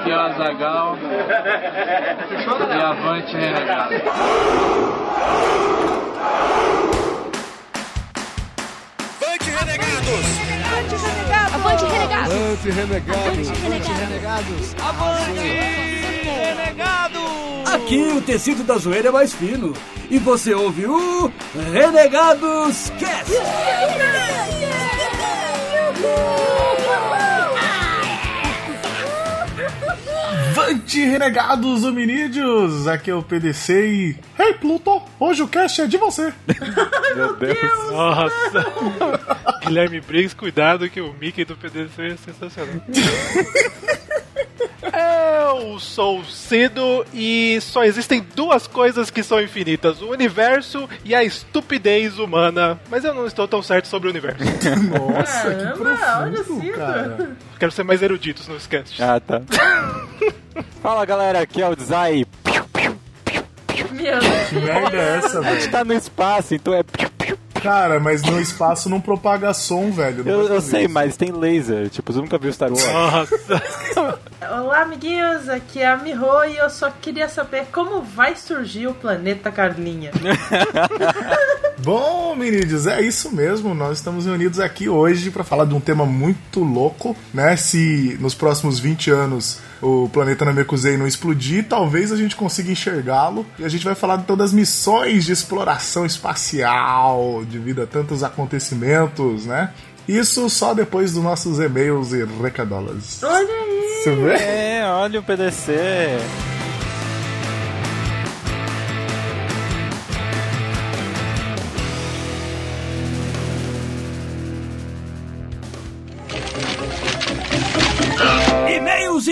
Aqui é o Azagal e avante renegado. Avante, renegados! Avante, renegados! Avante, renegados! Avante, renegados! Aqui o tecido da zoeira é mais fino. E você ouve o Renegados Cast. Avante, renegados hominídeos! Aqui é o PDC e. Hey, Pluto! Hoje o cast é de você! Meu Deus. Nossa! Guilherme Briggs, cuidado que o Mickey do PDC é sensacional. Eu sou cedo e só existem duas coisas que são infinitas: o universo e a estupidez humana. Mas eu não estou tão certo sobre o universo. Nossa, que Caramba, olha profundo, Cido. cara! Quero ser mais erudito no sketch. Ah, tá. Fala galera, aqui é o Zay. Meu Deus. Que merda é essa, A gente velho? tá no espaço, então é. Cara, mas no espaço não propaga som, velho. Eu, eu sei, isso. mas tem laser. Tipo, você nunca viu Star Wars. Nossa! Olá, amiguinhos, aqui é a Miho e eu só queria saber como vai surgir o planeta Carlinha. Bom, meninos, é isso mesmo. Nós estamos reunidos aqui hoje para falar de um tema muito louco, né? Se nos próximos 20 anos o planeta Namekusei não explodir, talvez a gente consiga enxergá-lo. E a gente vai falar de todas as missões de exploração espacial, devido a tantos acontecimentos, né? Isso só depois dos nossos e-mails e recadolas. Olha aí! Você vê? É, olha o PDC.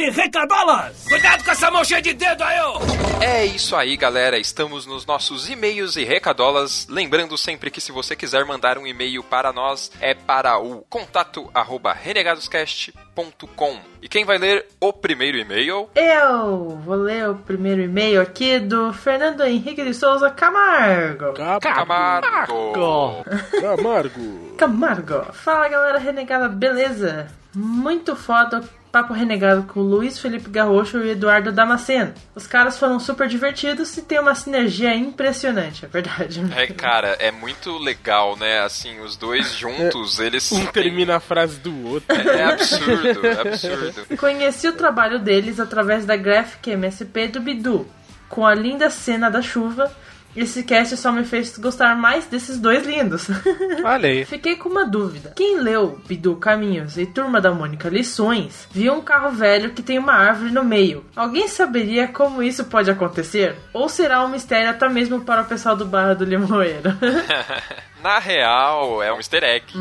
E recadolas. Cuidado com essa mão cheia de dedo aí, ô! É isso aí, galera. Estamos nos nossos e-mails e recadolas. Lembrando sempre que se você quiser mandar um e-mail para nós, é para o contato arroba renegadoscast.com. E quem vai ler o primeiro e-mail? Eu vou ler o primeiro e-mail aqui do Fernando Henrique de Souza Camargo. Camargo. Camargo! Camargo. Fala galera renegada, beleza? Muito foda o Papo Renegado com o Luiz Felipe Garrocho e o Eduardo Damasceno. Os caras foram super divertidos e tem uma sinergia impressionante, é verdade. É, cara, é muito legal, né? Assim, os dois juntos, eles. Um termina a frase do outro. É absurdo, é absurdo. Conheci o trabalho deles através da Graphic MSP do Bidu, com a linda cena da chuva. Esse cast só me fez gostar mais desses dois lindos. Olha aí. Fiquei com uma dúvida. Quem leu Bidu Caminhos e Turma da Mônica Lições viu um carro velho que tem uma árvore no meio. Alguém saberia como isso pode acontecer? Ou será um mistério até mesmo para o pessoal do Barra do Limoeiro? Na real, é um easter egg.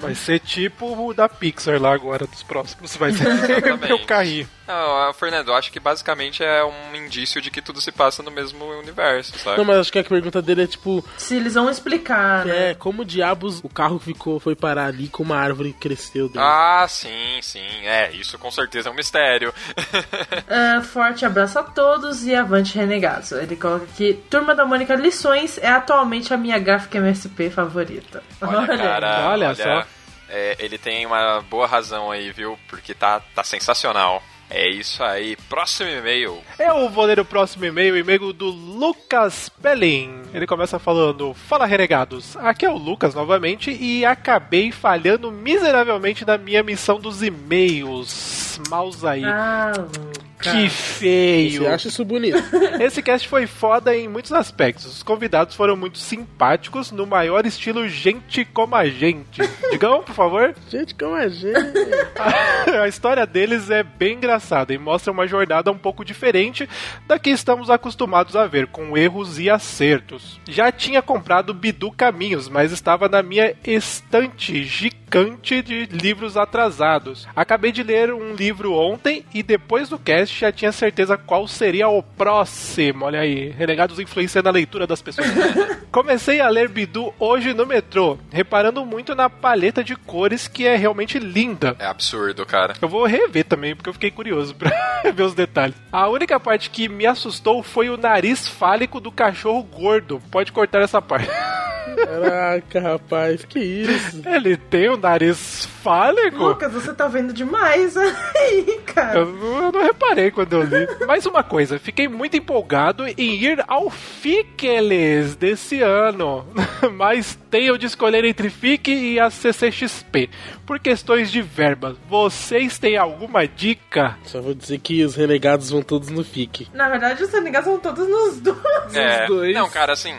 Vai ser tipo o da Pixar lá agora, dos próximos. Vai ser meu carrinho. Não, Fernando, eu acho que basicamente é um indício de que tudo se passa no mesmo universo, sabe? Não, mas acho que a pergunta dele é tipo, Se eles vão explicar, né? é, como diabos o carro ficou, foi parar ali com uma árvore que cresceu dentro? Ah, sim, sim. É, isso com certeza é um mistério. Ah, forte abraço a todos e avante renegados. Ele coloca aqui: Turma da Mônica Lições é atualmente a minha gráfica MSP favorita. Olha, cara, olha só. é, ele tem uma boa razão aí, viu? Porque tá, tá sensacional. É isso aí. Próximo e-mail. Eu vou ler o próximo e-mail, o e-mail do Lucas Pelin. Ele começa falando: Fala renegados, aqui é o Lucas novamente e acabei falhando miseravelmente na minha missão dos e-mails. Maus aí. Ah. Que feio. Você acha isso bonito? Esse cast foi foda em muitos aspectos. Os convidados foram muito simpáticos, no maior estilo gente como a gente. Digam, por favor. gente, como é gente? a história deles é bem engraçada e mostra uma jornada um pouco diferente da que estamos acostumados a ver, com erros e acertos. Já tinha comprado Bidu Caminhos, mas estava na minha estante gigante de livros atrasados. Acabei de ler um livro ontem e depois do cast já tinha certeza qual seria o próximo. Olha aí, renegados influenciando a leitura das pessoas. Comecei a ler Bidu hoje no metrô, reparando muito na paleta de cores que é realmente linda. É absurdo, cara. Eu vou rever também, porque eu fiquei curioso pra ver os detalhes. A única parte que me assustou foi o nariz fálico do cachorro gordo. Pode cortar essa parte. Caraca, rapaz, que isso? Ele tem um nariz fálico? Lucas, você tá vendo demais aí, cara. Eu não, eu não reparei quando eu li. Mais uma coisa, fiquei muito empolgado em ir ao Fiqueles desse ano. Mas tenho de escolher entre FIC e a CCXP. Por questões de verba. Vocês têm alguma dica? Só vou dizer que os renegados vão todos no FIC. Na verdade, os renegados são todos nos dois. É, dois. não, cara, assim,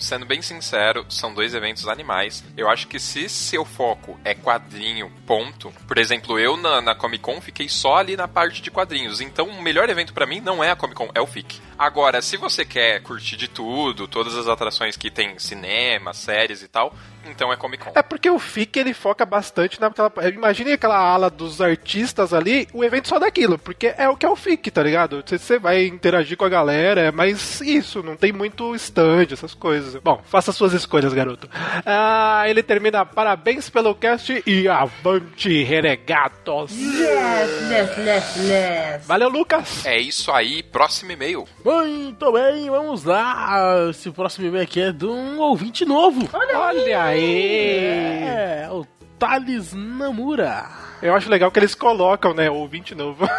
sendo bem sincero, são dois eventos animais. Eu acho que se seu foco é quadrinho, ponto. Por exemplo, eu na, na Comic Con fiquei só ali na parte de quadrinhos. Então, o melhor evento pra mim não é a Comic Con, é o FIC. Agora, se você quer curtir de tudo, todas as atrações que tem cinema, séries e tal, então é Comic Con. É porque o FIC ele foca bastante naquela. Imagine aquela ala dos artistas ali, o evento só daquilo, porque é o que é o FIC, tá ligado? Você- vai interagir com a galera, é mais isso, não tem muito stand, essas coisas. Bom, faça suas escolhas, garoto. Ah, ele termina parabéns pelo cast e avante, renegados! Yes, yes, yes, yes. Valeu, Lucas! É isso aí, próximo e-mail. Muito bem, vamos lá. Esse próximo e-mail aqui é de um ouvinte novo. Olha aí! É, o Thales Namura. Eu acho legal que eles colocam, né, ouvinte novo.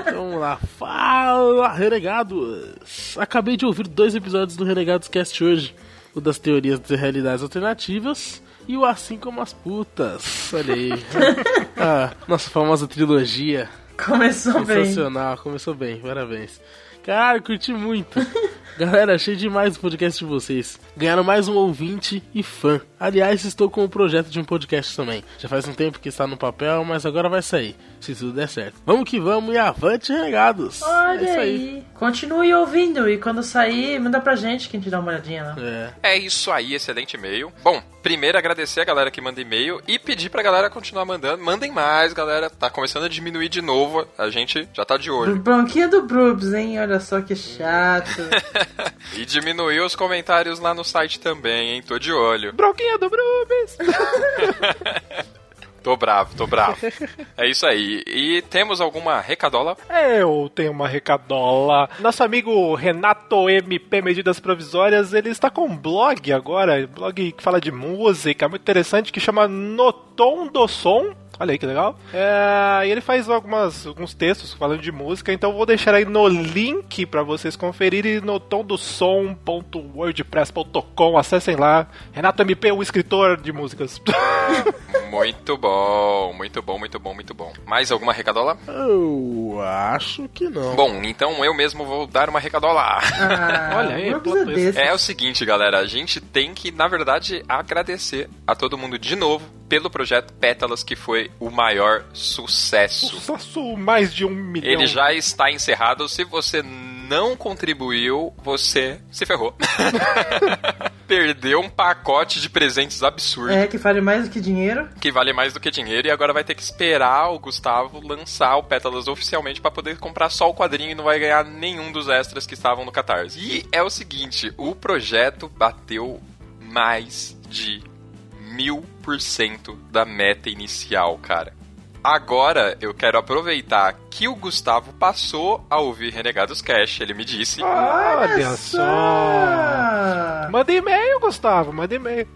Então vamos lá. Fala, Renegados! Acabei de ouvir dois episódios do Renegados Cast hoje. O das teorias de realidades alternativas e o Assim Como as Putas. Olha aí. ah, nossa famosa trilogia. Começou bem. Sensacional, começou bem, parabéns. Cara, curti muito. Galera, achei demais o podcast de vocês. Ganharam mais um ouvinte e fã. Aliás, estou com o projeto de um podcast também. Já faz um tempo que está no papel, mas agora vai sair. Se tudo der certo. Vamos que vamos e avante, renegados! Olha é isso aí. aí. Continue ouvindo e quando sair, manda pra gente que a gente dá uma olhadinha lá. É. É isso aí, excelente e-mail. Bom, primeiro agradecer a galera que manda e-mail e pedir pra galera continuar mandando. Mandem mais, galera. Tá começando a diminuir de novo. A gente já tá de olho. Bronquinha do Brubs, hein? Olha só que chato. E diminuiu os comentários lá no site também, hein? Tô de olho. Bronquinha do Brubis! Tô bravo, tô bravo. É isso aí. E temos alguma recadola? Eu tenho uma recadola. Nosso amigo Renato MP Medidas Provisórias, ele está com um blog agora, um blog que fala de música, muito interessante, que chama Notom do Som. Olha aí que legal. É, e ele faz algumas, alguns textos falando de música, então eu vou deixar aí no link para vocês conferirem no tomdosom.wordpress.com. Acessem lá. Renato MP, o escritor de músicas. Muito bom, muito bom, muito bom, muito bom. Mais alguma recadola? Eu acho que não. Bom, então eu mesmo vou dar uma recadola. Ah, Olha aí, é. É o seguinte, galera, a gente tem que, na verdade, agradecer a todo mundo de novo pelo projeto Pétalas, que foi o maior sucesso. Sucesso mais de um milhão. Ele já está encerrado. Se você não contribuiu, você se ferrou. Perdeu um pacote de presentes absurdo. É, que vale mais do que dinheiro. Que vale mais do que dinheiro e agora vai ter que esperar o Gustavo lançar o Pétalas oficialmente para poder comprar só o quadrinho e não vai ganhar nenhum dos extras que estavam no Catarse. E é o seguinte, o projeto bateu mais de mil por cento da meta inicial, cara. Agora eu quero aproveitar que o Gustavo passou a ouvir Renegados Cash. Ele me disse. Olha só. Manda e-mail, Gustavo, manda e-mail.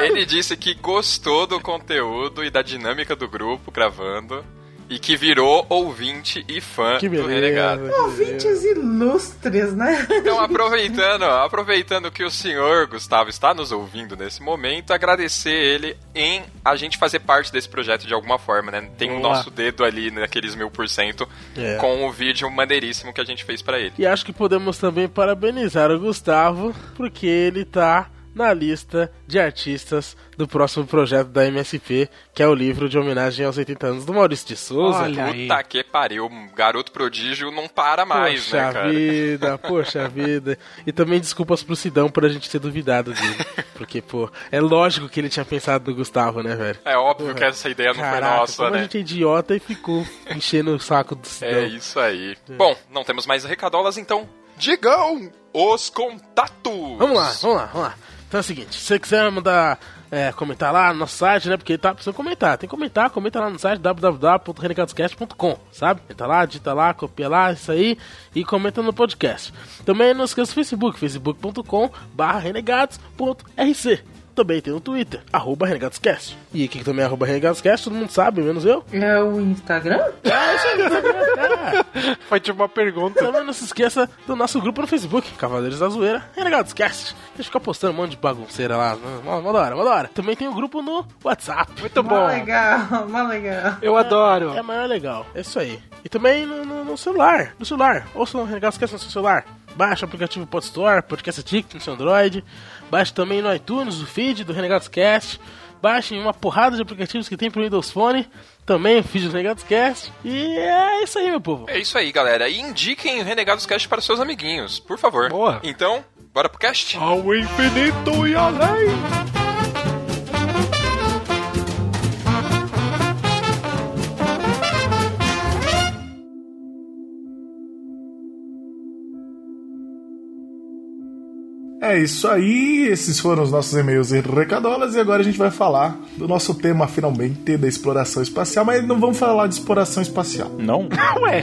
Ele disse que gostou do conteúdo e da dinâmica do grupo gravando. E que virou ouvinte e fã Que do beleza. Renegado. que Ouvintes ilustres, né? Então, aproveitando, aproveitando que o senhor Gustavo está nos ouvindo nesse momento, agradecer ele em a gente fazer parte desse projeto de alguma forma, né? Tem o Boa. nosso dedo ali naqueles mil por cento É. com o vídeo maneiríssimo que a gente fez pra ele. E acho que podemos também parabenizar o Gustavo, porque ele tá na lista de artistas do próximo projeto da MSP, que é o livro de homenagem aos 80 anos do Maurício de Souza. Olha aí. Puta que pariu, garoto prodígio não para mais, poxa né, cara? vida, poxa vida. E também desculpas pro Sidão por a gente ter duvidado dele. Porque, pô, é lógico que ele tinha pensado no Gustavo, né, velho? É óbvio Porra. que essa ideia não Caraca, foi nossa, como a né? gente é idiota e ficou enchendo o saco do Sidão. É isso aí. Bom, não temos mais recadolas, então digam os contatos! Vamos lá, vamos lá, vamos lá. Então é o seguinte, se você quiser mandar é, comentar lá no nosso site, né? Porque tá precisando comentar. Tem que comentar, comenta lá no site www.renegadoscast.com, sabe? Entra lá, digita lá, copia lá, isso aí e comenta no podcast. Também não esqueça do Facebook, facebook.com barra renegados.rc. Também tem no Twitter, arroba RenegadosCast. E aqui também é arroba RenegadosCast, todo mundo sabe, menos eu. É o Instagram? É, isso aí, Instagram, é. Foi tipo uma pergunta. Também não se esqueça do nosso grupo no Facebook, Cavaleiros da Zoeira, Renegados Cast. A gente fica postando um monte de bagunceira lá. Mó mó da hora, mó da hora. Também tem o grupo no WhatsApp. Muito Mó bom. legal, mó legal. Eu adoro. É maior legal. É isso aí. E também no, no- no celular. No celular. Ouça o Renegados Cast no seu celular. Baixa o aplicativo Pod Store, Podcast Addict no seu Android. Baixe também no iTunes o feed do Renegados Cast. Baixem uma porrada de aplicativos que tem pro Windows Phone. Também o feed do Renegados Cast. E é isso aí, meu povo. É isso aí, galera. E indiquem o Renegados Cast para seus amiguinhos, por favor. Boa. Então, bora pro cast? Ao infinito e além. É isso aí, esses foram os nossos e-mails e recadolas, e agora a gente vai falar do nosso tema finalmente da exploração espacial, mas não vamos falar de exploração espacial. Não? Ué.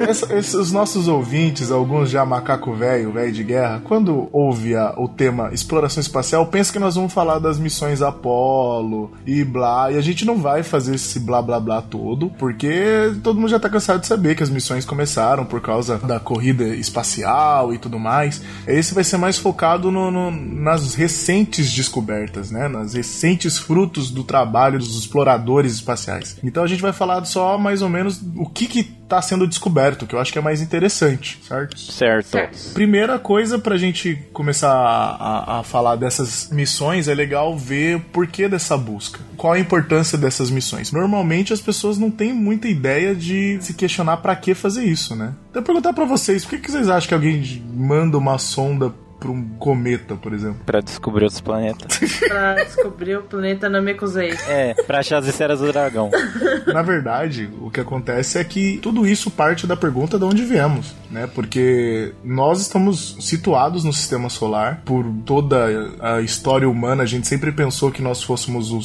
Essa- esses, os nossos ouvintes, alguns já macaco velho, velho de guerra, quando ouve a- o tema exploração espacial, pensa que nós vamos falar das missões Apollo e blá, e a gente não vai fazer esse blá blá blá todo, porque todo mundo já tá cansado de saber que as missões começaram por causa da corrida espacial e tudo mais. Esse vai ser mais focado no- no- nas recentes descobertas, né? Nas recentes frutos do trabalho dos exploradores espaciais. Então a gente vai falar só mais ou menos o que que tá sendo descoberto, que eu acho que é mais interessante, certo? Certo. Primeira coisa pra gente começar a, a- falar dessas missões é legal ver o porquê dessa busca. Qual a importância dessas missões? Normalmente as pessoas não têm muita ideia de se questionar pra que fazer isso, né? Então eu perguntar pra vocês, por que, que vocês acham que alguém manda uma sonda pra um cometa, por exemplo? Pra descobrir outros planetas. Pra descobrir o planeta Namekusei. É, pra achar as esferas do dragão. Na verdade, o que acontece é que tudo isso parte da pergunta de onde viemos, né? Porque nós estamos situados no sistema solar. Por toda a história humana, a gente sempre pensou que nós fôssemos o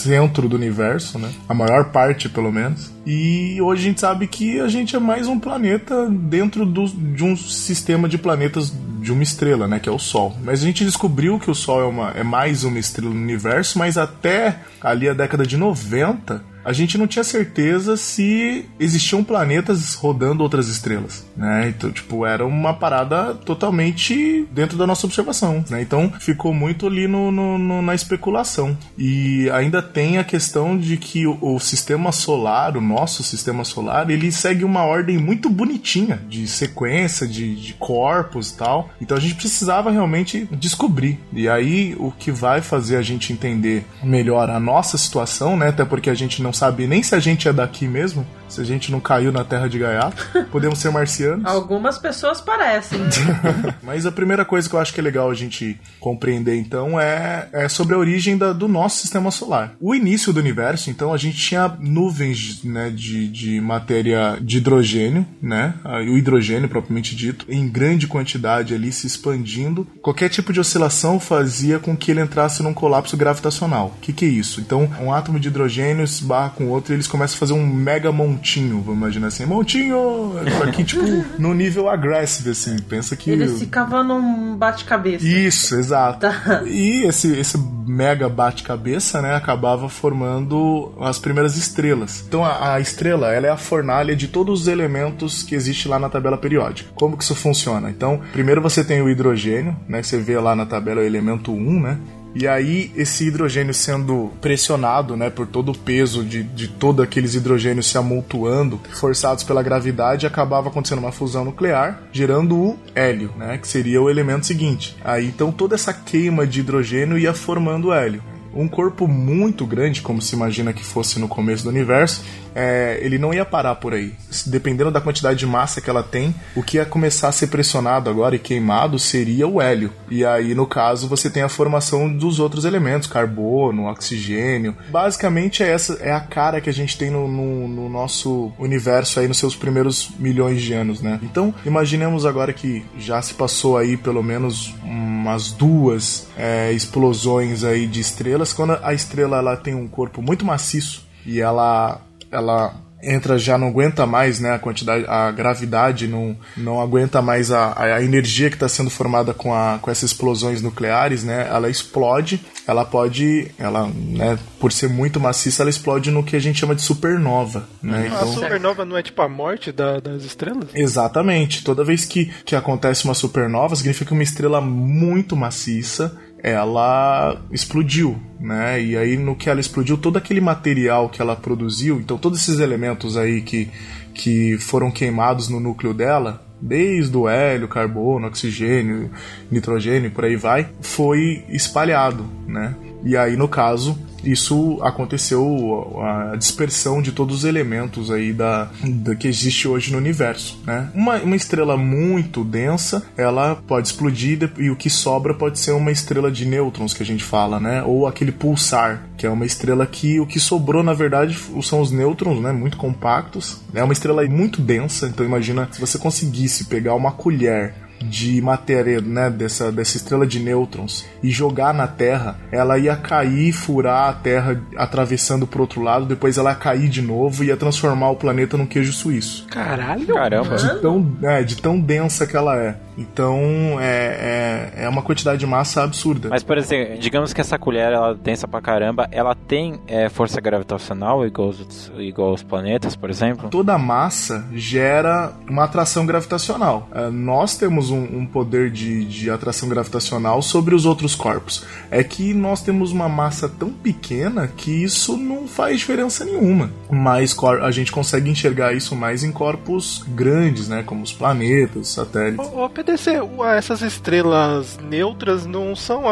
centro do universo, né? A maior parte, pelo menos. E hoje a gente sabe que a gente é mais um planeta dentro do- de um sistema de planetas de uma estrela, né? Que é o Sol. Mas a gente descobriu que o Sol é, uma, é mais uma estrela no universo, mas até ali a década de 90 a gente não tinha certeza se existiam planetas rodando outras estrelas, né? Então, tipo, era uma parada totalmente dentro da nossa observação, né? Então, ficou muito ali no, no- no- na especulação. E ainda tem a questão de que o, o sistema solar, o nosso sistema solar, ele segue uma ordem muito bonitinha de sequência, de, de corpos e tal. Então, a gente precisava realmente descobrir. E aí, o que vai fazer a gente entender melhor a nossa situação, né? Até porque a gente não sabe nem se a gente é daqui mesmo, se a gente não caiu na terra de gaiato. Podemos ser marcianos. Algumas pessoas parecem. Mas a primeira coisa que eu acho que é legal a gente compreender, então, é, é sobre a origem da- do nosso sistema solar. O início do universo, então, a gente tinha nuvens né, de, de matéria de hidrogênio, né? ah, O hidrogênio, propriamente dito, em grande quantidade ali se expandindo. Qualquer tipo de oscilação fazia com que ele entrasse num colapso gravitacional. O que, que é isso? Então, um átomo de hidrogênio se com outro e eles começam a fazer um mega montinho, vamos imaginar assim. Montinho! Só que, tipo, no nível aggressive, assim. Pensa que. Eles ficavam num bate-cabeça. Isso, exato. Tá. E esse, esse mega bate-cabeça, né, acabava formando as primeiras estrelas. Então a, a estrela, ela é a fornalha de todos os elementos que existe lá na tabela periódica. Como que isso funciona? Então, primeiro você tem o hidrogênio, né, que você vê lá na tabela o elemento 1, né? E aí, esse hidrogênio sendo pressionado, né, por todo o peso de, de todos aqueles hidrogênios se amoltuando, forçados pela gravidade, acabava acontecendo uma fusão nuclear, gerando o hélio, né, que seria o elemento seguinte. Aí, então, toda essa queima de hidrogênio ia formando o hélio. um corpo muito grande, como se imagina que fosse no começo do universo, é, ele não ia parar por aí. Dependendo da quantidade de massa que ela tem, o que ia começar a ser pressionado agora e queimado seria o hélio. E aí, no caso, você tem a formação dos outros elementos, carbono, oxigênio. Basicamente, é essa é a cara que a gente tem no, no, no nosso universo aí nos seus primeiros milhões de anos, né? Então, imaginemos agora que já se passou aí pelo menos umas duas é, explosões aí de estrelas. Quando a estrela ela tem um corpo muito maciço e ela ela entra já não aguenta mais né a quantidade a gravidade não, não aguenta mais a, a energia que está sendo formada com, a, com essas explosões nucleares né ela explode ela pode ela né por ser muito maciça ela explode no que a gente chama de supernova né então, a supernova não é tipo a morte da, das estrelas? Exatamente. Toda vez que, que acontece uma supernova significa uma estrela muito maciça ela explodiu, né? E aí no que ela explodiu, todo aquele material que ela produziu, então todos esses elementos aí que, que foram queimados no núcleo dela, desde o hélio, carbono, oxigênio, nitrogênio, por aí vai, foi espalhado, né? E aí no caso isso aconteceu a dispersão de todos os elementos aí da, da que existe hoje no universo, né? Uma, uma estrela muito densa, ela pode explodir e o que sobra pode ser uma estrela de nêutrons que a gente fala, né? Ou aquele pulsar, que é uma estrela que o que sobrou na verdade são os nêutrons, né? Muito compactos. É uma estrela muito densa, então imagina se você conseguisse pegar uma colher de matéria, né, dessa, dessa estrela de nêutrons e jogar na Terra, ela ia cair, furar a Terra atravessando pro outro lado, depois ela ia cair de novo e ia transformar o planeta num queijo suíço. Caralho! Caramba! De tão, é, de tão densa que ela é. Então é, é, é, uma quantidade de massa absurda. Mas, por exemplo, digamos que essa colher ela densa pra caramba, ela tem é, força gravitacional igual aos, igual aos planetas, por exemplo? Toda massa gera uma atração gravitacional. É, nós temos um, um poder de, de atração gravitacional sobre os outros corpos. É que nós temos uma massa tão pequena que isso não faz diferença nenhuma. Mas a gente consegue enxergar isso mais em corpos grandes, né? Como os planetas, satélites. Ô, ô PDC, essas estrelas neutras não são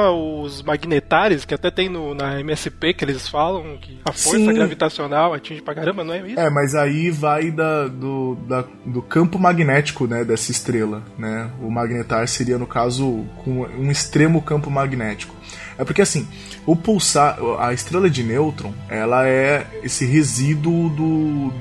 os magnetares que até tem no, na MSP que eles falam que a força Sim. gravitacional atinge pra caramba, não é isso? É, mas aí vai da, do, da, do campo magnético, né, dessa estrela, né? O magnetar seria, no caso, com um extremo campo magnético. É porque assim, o pulsar, a estrela de nêutron, ela é esse resíduo do,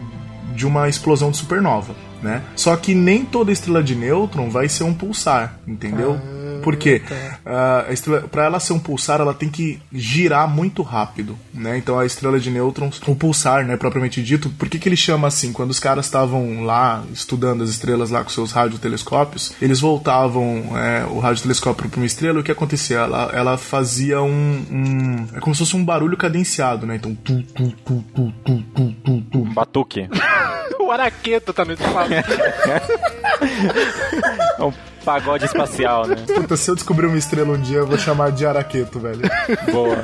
de uma explosão de supernova, né? Só que nem toda estrela de nêutron vai ser um pulsar, entendeu? Ah. Porque uh, para ela ser um pulsar, ela tem que girar muito rápido, né? Então a estrela de nêutrons, o pulsar, né, propriamente dito, por que, que ele chama assim? Quando os caras estavam lá estudando as estrelas lá com seus radiotelescópios, eles voltavam é, o radiotelescópio para uma estrela, o que acontecia? Ela, ela fazia um, um, É como se fosse um barulho cadenciado, né? Então. Tu, tu, tu, tu, tu, tu, tu, tu. Batuque. o araqueto tá no espaço. é um pagode espacial, né? Puta, se eu descobrir uma estrela um dia, eu vou chamar de Araqueto, velho. Boa.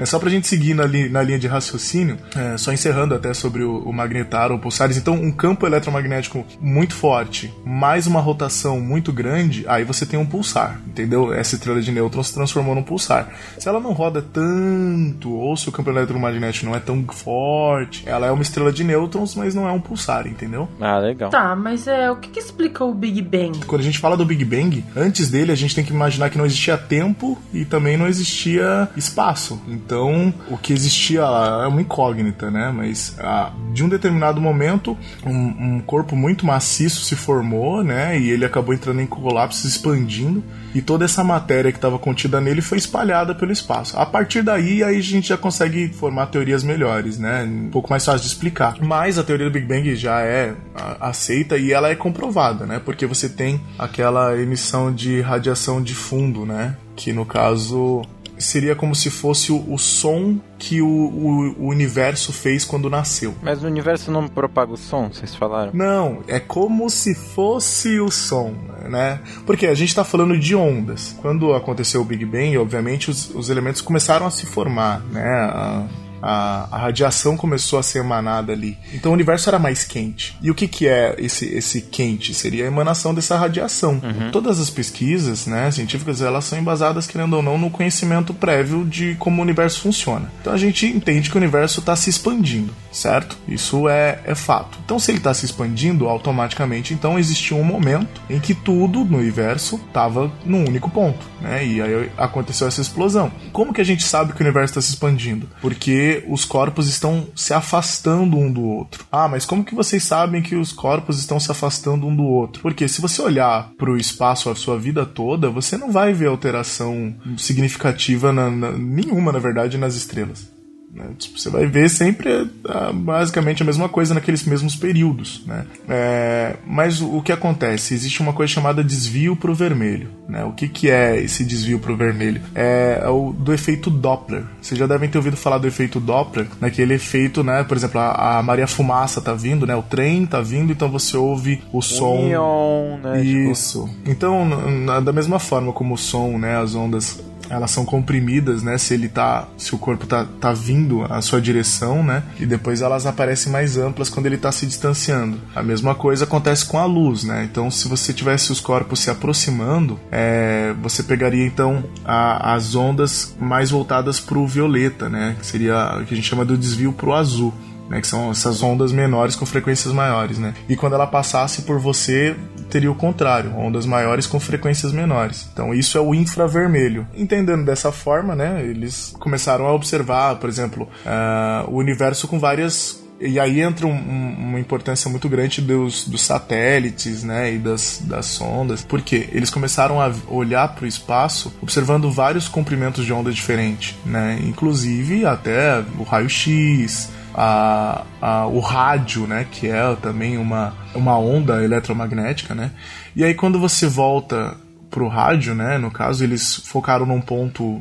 É só pra gente seguir na, li na linha de raciocínio, é, só encerrando até sobre o, o magnetar ou pulsares. Então, um campo eletromagnético muito forte, mais uma rotação muito grande, aí você tem um pulsar, entendeu? Essa estrela de nêutrons se transformou num pulsar. Se ela não roda tanto, ou se o campo eletromagnético não é tão forte, ela é uma estrela de nêutrons, mas não é um pulsar, entendeu? Ah, legal. Tá, mas é o que, que explica o Big Bang? Quando a gente fala do Big Bang, antes dele a gente tem que imaginar que não existia tempo e também não existia espaço. Então, o que existia é uma incógnita, né? Mas ah, de um determinado momento, um, um, corpo muito maciço se formou, né? E ele acabou entrando em colapso, se expandindo. E toda essa matéria que estava contida nele foi espalhada pelo espaço. A partir daí, aí a gente já consegue formar teorias melhores, né? Um pouco mais fácil de explicar. Mas a teoria do Big Bang já é aceita e ela é comprovada, né? Porque você tem aquela emissão de radiação de fundo, né? Que no caso seria como se fosse o, o som que o, o, o, universo fez quando nasceu. Mas o universo não propaga o som, vocês falaram? Não, é como se fosse o som, né? Porque a gente está falando de ondas. Quando aconteceu o Big Bang, obviamente os, os elementos começaram a se formar, né? A, a, a, radiação começou a ser emanada ali. Então o universo era mais quente. E o que, que é esse, esse quente? Seria a emanação dessa radiação. Uhum. Todas as pesquisas né, científicas elas são embasadas, querendo ou não, no conhecimento prévio de como o universo funciona. Então a gente entende que o universo está se expandindo, certo? Isso é, é fato. Então se ele está se expandindo, automaticamente então existia um momento em que tudo no universo estava num único ponto. Né? E aí aconteceu essa explosão. Como que a gente sabe que o universo está se expandindo? Porque os corpos estão se afastando um do outro. Ah, mas como que vocês sabem que os corpos estão se afastando um do outro? Porque se você olhar para o espaço a sua vida toda, você não vai ver alteração significativa na, na, nenhuma, na verdade, nas estrelas. Né? Tipo, você vai ver sempre ah, basicamente a mesma coisa naqueles mesmos períodos. Né? É, mas o, o, que acontece? Existe uma coisa chamada desvio para o vermelho. Né? O que, que é esse desvio para o vermelho? É, é, o do efeito Doppler. Vocês já devem ter ouvido falar do efeito Doppler, naquele efeito, né? Por exemplo, a, a Maria Fumaça tá vindo, né? O trem tá vindo, então você ouve o som. Neon, né? Isso. Tipo... Então, na, da mesma forma como o som, né? As ondas elas são comprimidas, né? Se ele tá, se o corpo tá, tá vindo à sua direção, né? E depois elas aparecem mais amplas quando ele tá se distanciando. A mesma coisa acontece com a luz, né? Então, se você tivesse os corpos se aproximando, é, você pegaria então a, as ondas mais voltadas para o violeta, né? Que seria o que a gente chama do desvio para o azul né, que são essas ondas menores com frequências maiores, né? E quando ela passasse por você, teria o contrário, ondas maiores com frequências menores. Então isso é o infravermelho. Entendendo dessa forma, né, eles começaram a observar, por exemplo, uh, o universo com várias e aí entra um, um, uma importância muito grande dos, dos satélites, né, e das, das sondas, porque eles começaram a olhar para o espaço observando vários comprimentos de onda diferentes, né, inclusive até o raio-x, a, a, o rádio, né, que é também uma, uma onda eletromagnética, né? E aí quando você volta pro rádio, né, no caso eles focaram num ponto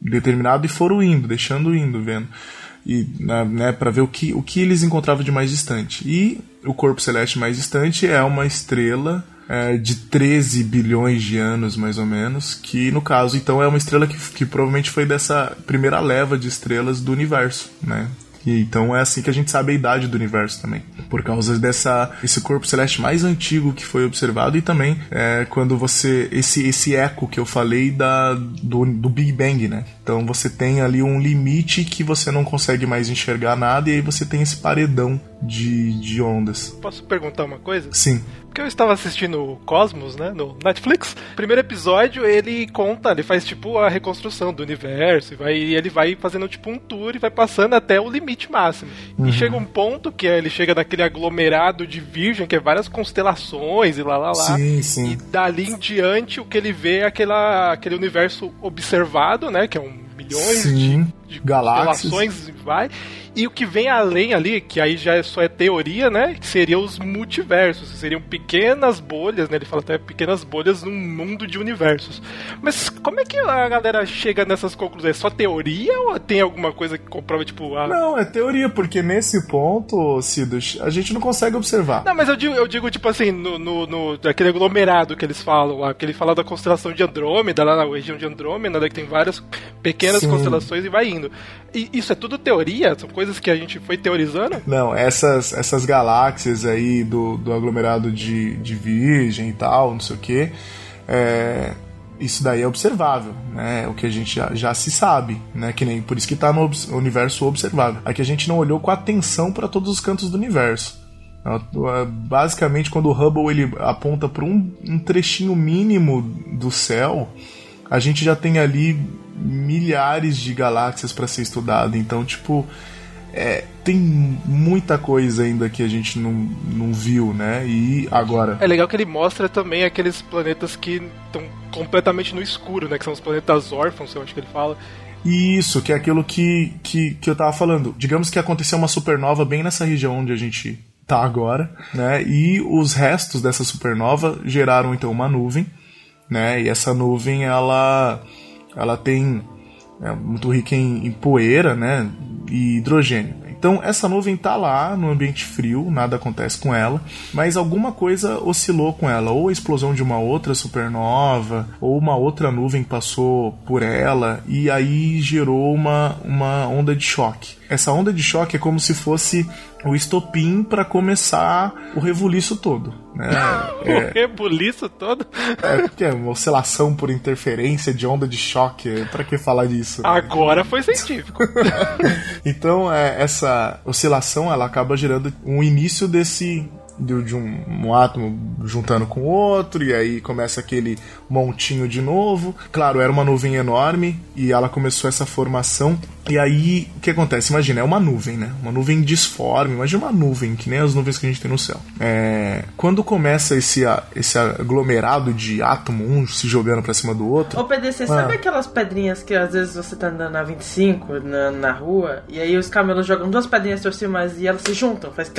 determinado e foram indo, deixando indo, vendo e né, né para ver o que, o que eles encontravam de mais distante. E o corpo celeste mais distante é uma estrela é, de 13 bilhões de anos, mais ou menos, que no caso então é uma estrela que, que provavelmente foi dessa primeira leva de estrelas do universo, né? E então é assim que a gente sabe a idade do universo também. Por causa dessa esse corpo celeste mais antigo que foi observado e também é, quando você esse esse eco que eu falei da do, do Big Bang, né? Então você tem ali um limite que você não consegue mais enxergar nada e aí você tem esse paredão de, de ondas. Posso perguntar uma coisa? Sim. Porque eu estava assistindo Cosmos, né, no Netflix. Primeiro episódio, ele conta, ele faz tipo a reconstrução do universo, e vai, ele vai fazendo tipo um tour e vai passando até o limite máximo. Uhum. E chega um ponto que é, ele chega naquele aglomerado de virgem, que é várias constelações e lá lá lá. Sim, sim. E dali em diante o que ele vê é aquela, aquele universo observado, né, que é um milhões sim. de, de galáxias. e vai. E o que vem além ali, que aí já só é teoria, né? Que seriam os multiversos. Seriam pequenas bolhas, né? Ele fala até pequenas bolhas num mundo de universos. Mas como é que a galera chega nessas conclusões? É só teoria ou tem alguma coisa que comprova, tipo. A... Não, é teoria, porque nesse ponto, Cidos, a gente não consegue observar. Não, mas eu digo, eu digo tipo assim, no, no, no aquele aglomerado que eles falam lá, que ele fala da constelação de Andrômeda, lá na região de Andrômeda, né, que tem várias pequenas Sim. constelações e vai indo. Isso é tudo teoria? São coisas que a gente foi teorizando? Não, essas, essas galáxias aí do, do aglomerado de, de Virgem e tal, não sei o que, é, isso daí é observável, né? O que a gente já, já se sabe, né? Que nem por isso que está no universo observável. Aqui a gente não olhou com atenção para todos os cantos do universo. Basicamente, quando o Hubble ele aponta para um, um trechinho mínimo do céu, a gente já tem ali milhares de galáxias para ser estudada. Então, tipo, é, tem muita coisa ainda que a gente não, não viu, né? E agora. É legal que ele mostra também aqueles planetas que estão completamente no escuro, né? Que são os planetas órfãos, eu acho que ele fala. Isso, que é aquilo que, que, que eu tava falando. Digamos que aconteceu uma supernova bem nessa região onde a gente tá agora, né? E os restos dessa supernova geraram então uma nuvem, né? E essa nuvem ela ela tem é muito rica em, em, poeira, né, e hidrogênio. Então essa nuvem está lá no ambiente frio, nada acontece com ela, mas alguma coisa oscilou com ela, ou a explosão de uma outra supernova, ou uma outra nuvem passou por ela e aí gerou uma, uma onda de choque. Essa onda de choque é como se fosse o estopim para começar o rebuliço todo. Né? o rebuliço todo? É, porque é uma oscilação por interferência de onda de choque. Para que falar disso? Né? Agora foi científico. então, é, essa oscilação ela acaba gerando um início desse de, de um, um, átomo juntando com outro, e aí começa aquele montinho de novo. Claro, era uma nuvem enorme e ela começou essa formação. E aí, o que acontece? Imagina, é uma nuvem, né? Uma nuvem disforme, imagina uma nuvem, que nem as nuvens que a gente tem no céu. É, quando começa esse, esse aglomerado de átomo, um se jogando pra cima do outro. Ô, PDC, ah. sabe aquelas pedrinhas que às vezes você tá andando na 25 na, na rua, e aí os camelos jogam duas pedrinhas por cima e elas se juntam, faz.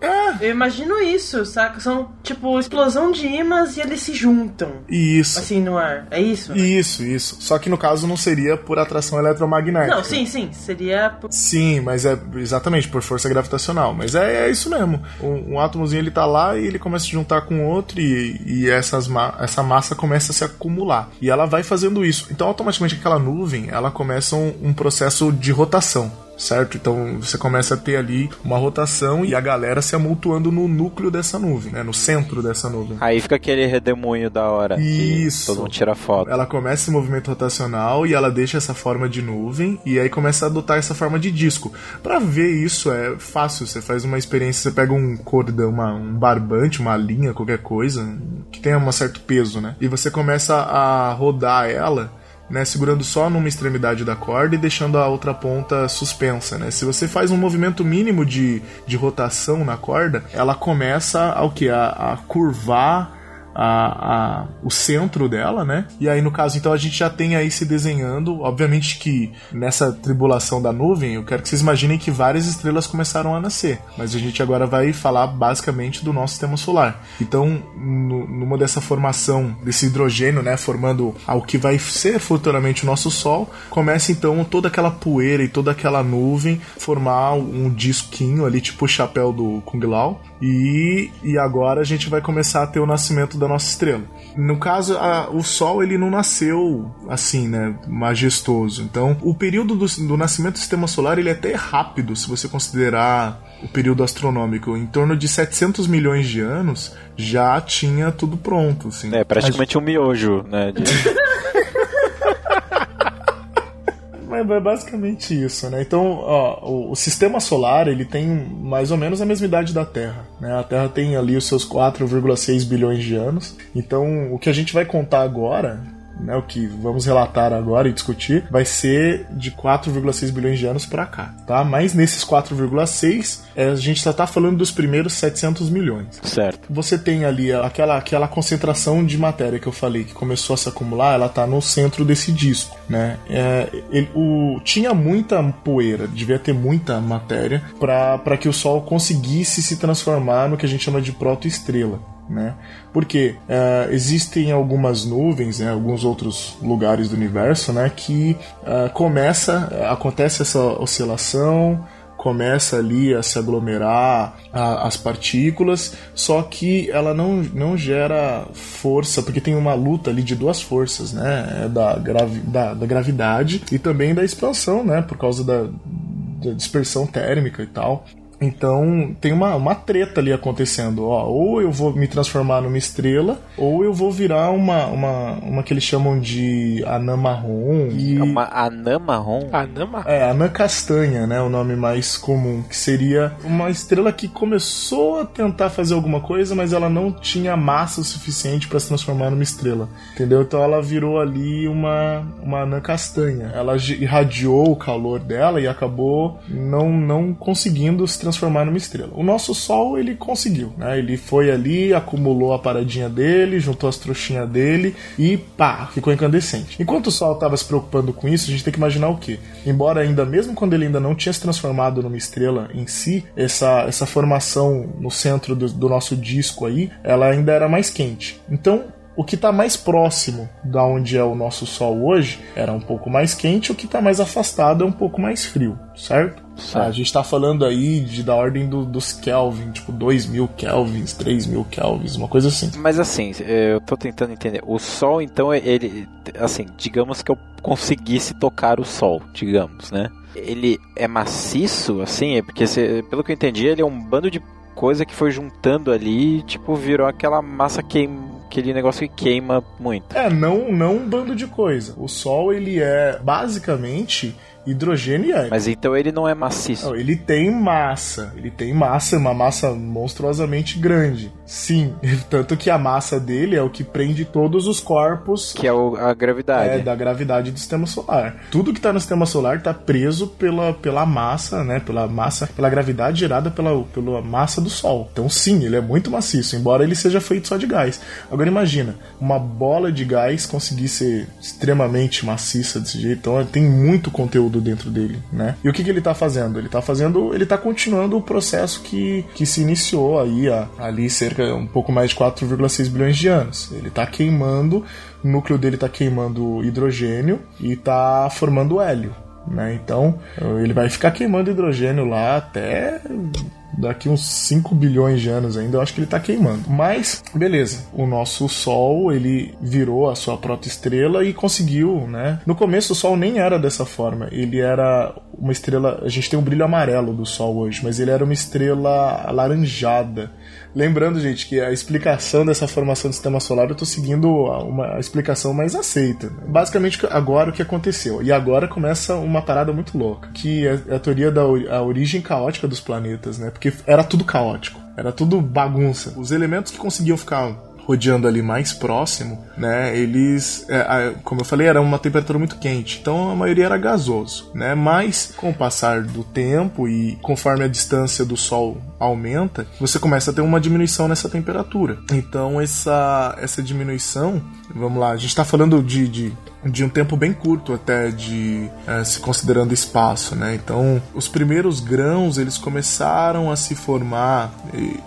É. Eu imagino isso, saca? São tipo explosão de ímãs e eles se juntam. Isso. Assim no ar. É isso? Isso, isso. Só que no caso não seria por atração eletromagnética. Não, sim, sim. Seria. Por... Sim, mas é exatamente por força gravitacional. Mas é, é isso mesmo. Um, um, átomozinho ele tá lá e ele começa a se juntar com outro e, e essas ma essa massa começa a se acumular. E ela vai fazendo isso. Então automaticamente aquela nuvem ela começa um, um processo de rotação certo? Então você começa a ter ali uma rotação e a galera se amultuando no núcleo dessa nuvem, né? No centro dessa nuvem. Aí fica aquele redemoinho da hora. Isso. Todo mundo tira foto. Ela começa esse movimento rotacional e ela deixa essa forma de nuvem e aí começa a adotar essa forma de disco. Para ver isso é fácil, você faz uma experiência, você pega um cordão, uma, um barbante, uma linha, qualquer coisa que tenha um certo peso, né? E você começa a rodar ela né, segurando só numa extremidade da corda e deixando a outra ponta suspensa. Né? Se você faz um movimento mínimo de, de rotação na corda, ela começa ao que? A, a curvar a, a, o centro dela, né? E aí, no caso, então a gente já tem aí se desenhando. Obviamente que nessa tribulação da nuvem, eu quero que vocês imaginem que várias estrelas começaram a nascer. Mas a gente agora vai falar basicamente do nosso sistema solar. Então, no, numa dessa formação desse hidrogênio, né? Formando ao que vai ser futuramente o nosso Sol, começa então toda aquela poeira e toda aquela nuvem formar um disquinho ali, tipo o chapéu do Kung Lao. E, e agora a gente vai começar a ter o nascimento da nossa estrela. No caso, a, o Sol ele não nasceu assim, né, majestoso. Então, o período do, do nascimento do Sistema Solar ele é até rápido, se você considerar o período astronômico. Em torno de 700 milhões de anos já tinha tudo pronto. Assim. É praticamente um miojo, né? De... é basicamente isso, né? Então, ó, o, o, sistema solar ele tem mais ou menos a mesma idade da Terra, né? A Terra tem ali os seus 4,6 bilhões de anos. Então, o que a gente vai contar agora né, o que vamos relatar agora e discutir, vai ser de 4,6 bilhões de anos para cá, tá? Mas nesses 4,6, é, a gente só tá falando dos primeiros 700 milhões. Certo. Você tem ali aquela, aquela concentração de matéria que eu falei que começou a se acumular, ela tá no centro desse disco, né? É, ele, o, tinha muita poeira, devia ter muita matéria para que o Sol conseguisse se transformar no que a gente chama de protoestrela né? Porque uh, existem algumas nuvens, né, alguns outros lugares do universo, né, que uh, começa, acontece essa oscilação, começa ali a se aglomerar a, as partículas, só que ela não, não gera força, porque tem uma luta ali de duas forças, né? É da, gravi, da, da gravidade e também da expansão, né? Por causa da, da dispersão térmica e tal. Então tem uma, uma treta ali acontecendo. Ó, ou eu vou me transformar numa estrela, ou eu vou virar uma, uma, uma que eles chamam de anã marrom. E... É uma anã marrom? Anã marrom? É, anã castanha, né? O nome mais comum. Que seria uma estrela que começou a tentar fazer alguma coisa, mas ela não tinha massa o suficiente para se transformar numa estrela. Entendeu? Então ela virou ali uma, uma anã castanha. Ela irradiou o calor dela e acabou não, não conseguindo se transformar numa estrela. O nosso Sol, ele conseguiu, né? Ele foi ali, acumulou a paradinha dele, juntou as trouxinhas dele e pá, ficou incandescente. Enquanto o Sol estava se preocupando com isso, a gente tem que imaginar o quê? Embora ainda, mesmo quando ele ainda não tinha se transformado numa estrela em si, essa, essa formação no centro do, do nosso disco aí, ela ainda era mais quente. Então, o que está mais próximo da onde é o nosso Sol hoje era um pouco mais quente, o que está mais afastado é um pouco mais frio, certo? A gente tá falando aí de da ordem do, dos Kelvin, tipo 2 mil Kelvins, 3 mil Kelvins, uma coisa assim. Mas assim, eu tô tentando entender. O Sol, então, ele. Assim, digamos que eu conseguisse tocar o Sol, digamos, né? Ele é maciço, assim? É porque, se, pelo que eu entendi, ele é um bando de coisa que foi juntando ali, tipo, virou aquela massa queim, aquele negócio que queima muito. É, não, não um bando de coisa. O Sol, ele é basicamente hidrogênio e hélio. Mas então ele não é maciço. Não, ele tem massa. Ele tem massa, uma massa monstruosamente grande. Sim, tanto que a massa dele é o que prende todos os corpos. Que é o, a gravidade. É, da gravidade do sistema solar. Tudo que tá no sistema solar tá preso pela, pela massa, né? Pela massa, pela gravidade gerada pela, pela massa do Sol. Então, sim, ele é muito maciço, embora ele seja feito só de gás. Agora imagina, uma bola de gás conseguir ser extremamente maciça desse jeito, então tem muito conteúdo dentro dele, né? E o que, que ele tá fazendo? Ele tá fazendo, ele tá continuando o processo que, que se iniciou aí a, ali cerca um pouco mais de 4,6 bilhões de anos. Ele tá queimando, o núcleo dele tá queimando hidrogênio e tá formando hélio. Né? Então ele vai ficar queimando hidrogênio lá até daqui uns 5 bilhões de anos ainda, eu acho que ele tá queimando. Mas, beleza, o nosso Sol, ele virou a sua protoestrela e conseguiu, né? No começo o Sol nem era dessa forma, ele era uma estrela, a gente tem um brilho amarelo do Sol hoje, mas ele era uma estrela alaranjada. Lembrando, gente, que a explicação dessa formação do sistema solar eu tô seguindo uma explicação mais aceita. Basicamente, agora o que aconteceu. E agora começa uma parada muito louca, que é a teoria da a origem caótica dos planetas, né? Porque era tudo caótico, era tudo bagunça. Os elementos que conseguiam ficar rodeando ali mais próximo, né? Eles, é, como eu falei, era uma temperatura muito quente, então a maioria era gasoso, né? Mas com o passar do tempo e conforme a distância do Sol aumenta, você começa a ter uma diminuição nessa temperatura. Então essa essa diminuição, vamos lá, a gente está falando de, de de um tempo bem curto até de é, se considerando espaço, né? Então, os primeiros grãos eles começaram a se formar e,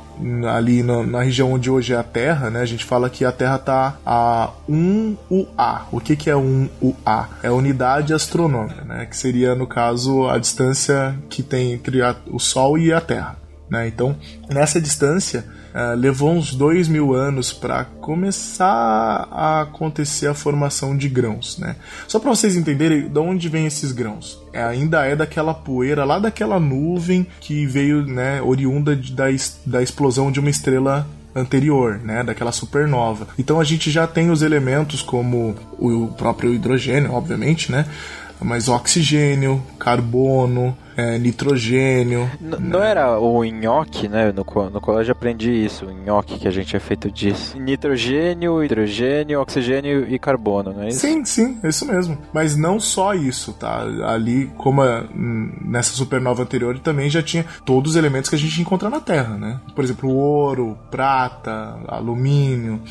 ali na, na, região onde hoje é a Terra, né? A gente fala que a Terra está a 1 UA. O que, que é 1 UA? É a unidade astronômica, né? Que seria, no caso, a distância que tem entre a, o Sol e a Terra. Né? Então, nessa distância, Uh, levou uns dois mil anos para começar a acontecer a formação de grãos, né? Só para vocês entenderem de onde vem esses grãos. É, ainda é daquela poeira lá daquela nuvem que veio, né, oriunda de, da, da explosão de uma estrela anterior, né, daquela supernova. Então a gente já tem os elementos como o próprio hidrogênio, obviamente, né? Mas oxigênio, carbono, é, nitrogênio. N né? Não era o nhoque, né? No, no colégio aprendi isso, o nhoque que a gente é feito disso. Nitrogênio, hidrogênio, oxigênio e carbono, não é isso? Sim, sim, isso mesmo. Mas não só isso, tá? Ali, como a, nessa supernova anterior, também já tinha todos os elementos que a gente encontra na Terra, né? Por exemplo, ouro, prata, alumínio.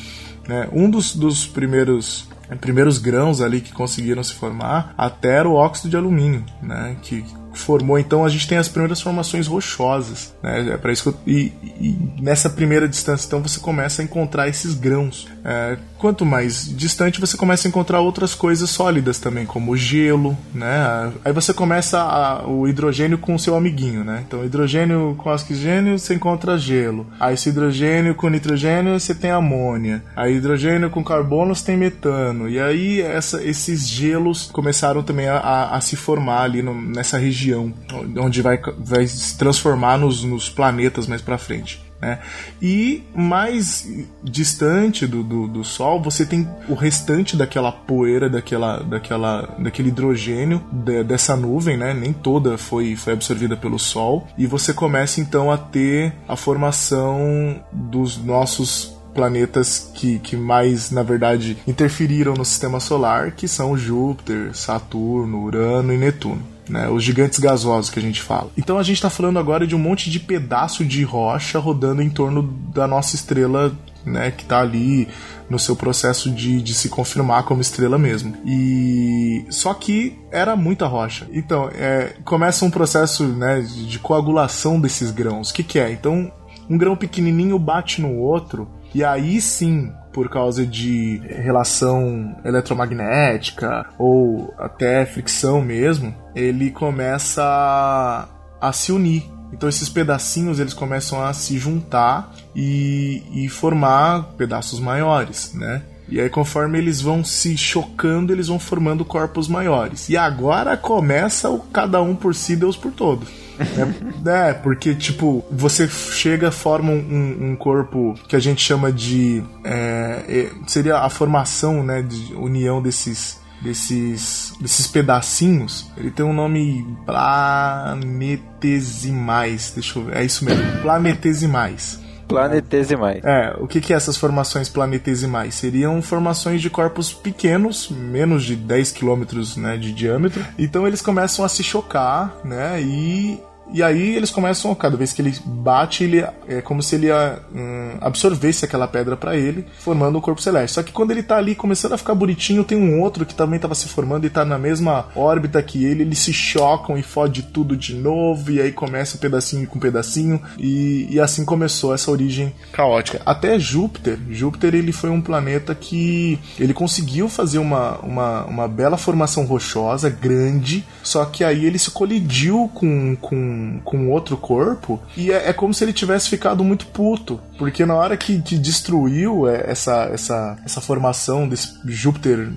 Né? Um dos, dos primeiros primeiros grãos ali que conseguiram se formar até era o óxido de alumínio, né? Que formou então a gente tem as primeiras formações rochosas, né? É para isso eu, e, e, nessa primeira distância então você começa a encontrar esses grãos. É, quanto mais distante você começa a encontrar outras coisas sólidas também, como gelo, né? Aí você começa a, o hidrogênio com o seu amiguinho, né? Então hidrogênio com oxigênio você encontra gelo. Aí esse hidrogênio com nitrogênio você tem amônia. Aí hidrogênio com carbono você tem metano. E aí essa, esses gelos começaram também a, a, a se formar ali no, nessa região região onde vai, vai se transformar nos, nos planetas mais para frente. Né? E mais distante do, do, do, Sol, você tem o restante daquela poeira, daquela, daquela, daquele hidrogênio de, dessa nuvem, né? nem toda foi, foi absorvida pelo Sol, e você começa então a ter a formação dos nossos planetas que, que mais, na verdade, interferiram no sistema solar, que são Júpiter, Saturno, Urano e Netuno né, os gigantes gasosos que a gente fala. Então a gente está falando agora de um monte de pedaço de rocha rodando em torno da nossa estrela, né, que está ali no seu processo de, de se confirmar como estrela mesmo. E só que era muita rocha. Então é, começa um processo né, de coagulação desses grãos. O que, que é? Então um grão pequenininho bate no outro e aí sim por causa de relação eletromagnética ou até fricção mesmo, ele começa a se unir. Então esses pedacinhos eles começam a se juntar e, e formar pedaços maiores, né? E aí, conforme eles vão se chocando, eles vão formando corpos maiores. E agora começa o cada um por si, Deus por todos. É, é, porque, tipo, você chega, forma um, um corpo que a gente chama de. É, é, seria a formação, né? De união desses. Desses, desses pedacinhos, ele tem um nome planetesimais. Deixa eu ver, é isso mesmo, planetesimais. Planetesimais. É, o que, que é essas formações planetesimais? Seriam formações de corpos pequenos, menos de 10 quilômetros né, de diâmetro. Então eles começam a se chocar, né? E e aí eles começam, cada vez que ele bate, ele é como se ele hum, absorvesse aquela pedra para ele, formando o corpo celeste. Só que quando ele tá ali começando a ficar bonitinho, tem um outro que também tava se formando e tá na mesma órbita que ele, eles se chocam e fode tudo de novo, e aí começa um pedacinho com pedacinho, e, e assim começou essa origem caótica. Até Júpiter, Júpiter ele foi um planeta que ele conseguiu fazer uma, uma, uma bela formação rochosa, grande, só que aí ele se colidiu com, com com, outro corpo, e é, é, como se ele tivesse ficado muito puto, porque na hora que, que destruiu é, essa, essa, essa formação desse Júpiter,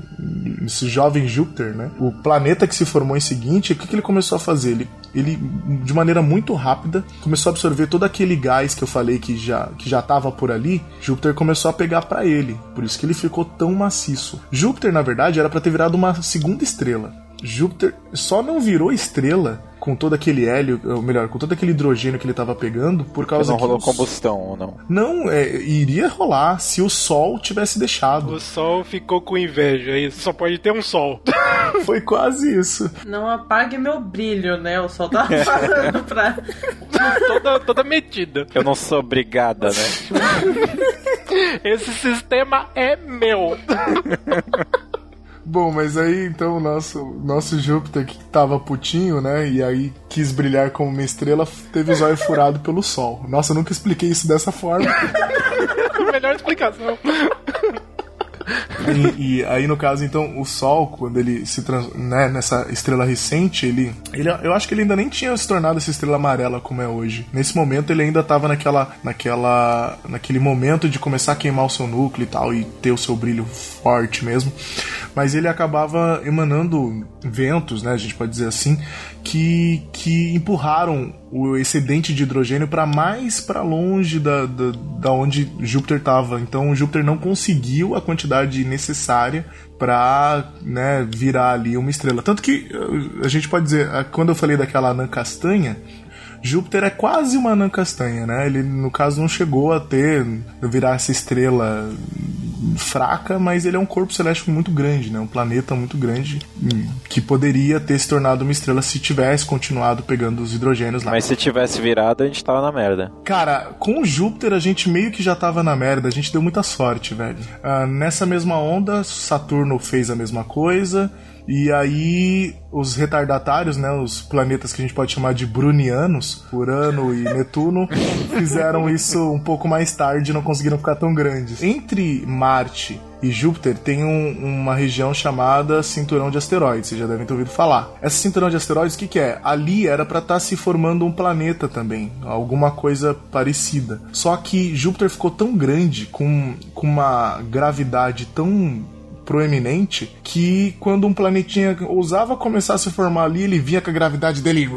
esse jovem Júpiter, né? O planeta que se formou em seguinte, o que, que ele começou a fazer? Ele, ele, de maneira muito rápida, começou a absorver todo aquele gás que eu falei que já que já estava por ali. Júpiter começou a pegar para ele, por isso que ele ficou tão maciço. Júpiter, na verdade, era para ter virado uma segunda estrela. Júpiter só não virou estrela com todo aquele hélio, ou melhor, com todo aquele hidrogênio que ele estava pegando, por causa não que. Não rolou os... combustão ou não? Não, é, iria rolar se o Sol tivesse deixado. O Sol ficou com inveja, isso só pode ter um Sol. Foi quase isso. Não apague meu brilho, né? O Sol tá falando pra. toda, toda metida. Eu não sou obrigada, né? Esse sistema é meu. Bom, mas aí então o nosso, nosso Júpiter que tava putinho, né? E aí quis brilhar como uma estrela, teve o zóio furado pelo Sol. Nossa, eu nunca expliquei isso dessa forma. Melhor explicação. E, e, aí, no caso, então, o Sol, quando ele se trans, né, nessa estrela recente, ele, ele. Eu acho que ele ainda nem tinha se tornado essa estrela amarela como é hoje. Nesse momento, ele ainda estava naquela, naquela. naquele momento de começar a queimar o seu núcleo e tal, e ter o seu brilho forte mesmo. Mas ele acabava emanando ventos, né? A gente pode dizer assim, que, que empurraram o excedente de hidrogênio para mais para longe da, da, da onde Júpiter estava. Então Júpiter não conseguiu a quantidade necessária para né, virar ali uma estrela. Tanto que a gente pode dizer, quando eu falei daquela anã castanha, Júpiter é quase uma anã castanha, né? Ele, no caso, não chegou a ter, virar essa estrela fraca, mas ele é um corpo celeste muito grande, né? Um planeta muito grande hum, que poderia ter se tornado uma estrela se tivesse continuado pegando os hidrogênios lá. Mas se tivesse virado, a gente tava na merda. Cara, com Júpiter a gente meio que já tava na merda, a gente deu muita sorte, velho. Ah, nessa mesma onda, Saturno fez a mesma coisa. E aí os retardatários, né, os planetas que a gente pode chamar de brunianos, Urano e Netuno, fizeram isso um pouco mais tarde e não conseguiram ficar tão grandes. Entre Marte e Júpiter tem um, uma região chamada cinturão de asteroides, vocês já devem ter ouvido falar. Essa cinturão de asteroides, o que, que é? Ali era para estar tá se formando um planeta também, alguma coisa parecida. Só que Júpiter ficou tão grande, com, com uma gravidade tão proeminente que quando um planetinha ousava começar a se formar ali, ele via com a gravidade dele,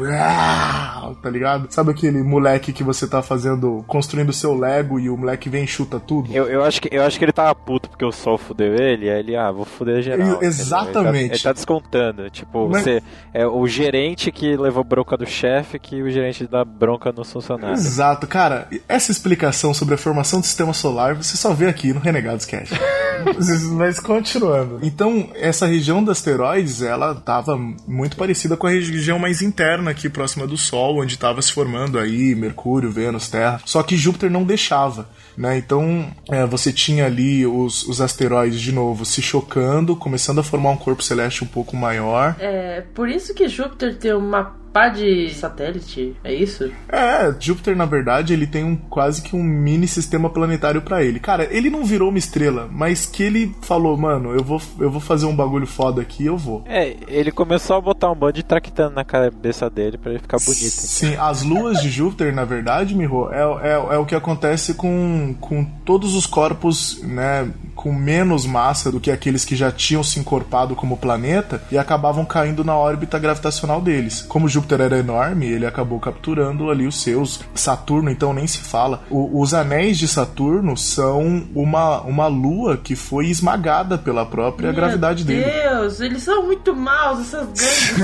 tá ligado? Sabe aquele moleque que você tá fazendo, construindo seu Lego e o moleque vem e chuta tudo? Eu, eu, acho, que, eu acho que ele tava puto porque o sol fudeu ele, aí ele, ah, vou fuder geral. Exatamente. Ele tá, ele tá, descontando. Tipo, Mas... você é o gerente que levou bronca do chefe que o gerente dá bronca no funcionário. Exato, cara. Essa explicação sobre a formação do sistema solar você só vê aqui no Renegados Cast. Mas continuando. Então, essa região dos asteroides, ela estava muito parecida com a região mais interna aqui próxima do Sol, onde estava se formando aí Mercúrio, Vênus, Terra. Só que Júpiter não deixava. Né? Então é, você tinha ali os, os asteroides de novo se chocando, começando a formar um corpo celeste um pouco maior. É por isso que Júpiter tem uma pá de satélite, é isso? É, Júpiter, na verdade, ele tem um quase que um mini sistema planetário pra ele. Cara, ele não virou uma estrela, mas que ele falou, mano, eu vou, eu vou fazer um bagulho foda aqui, eu vou. É, ele começou a botar um bando de traquitano na cabeça dele pra ele ficar bonito. Sim, as luas de Júpiter, na verdade, Miho, é, é, é o que acontece com, com todos os corpos, né, com menos massa do que aqueles que já tinham se encorpado como planeta e acabavam caindo na órbita gravitacional deles. Como Júpiter era enorme, ele acabou capturando ali os seus. Saturno, então, nem se fala. O, os anéis de Saturno são uma, uma lua que foi esmagada pela própria Meu gravidade dele. Deus, eles são muito maus, essas gangues.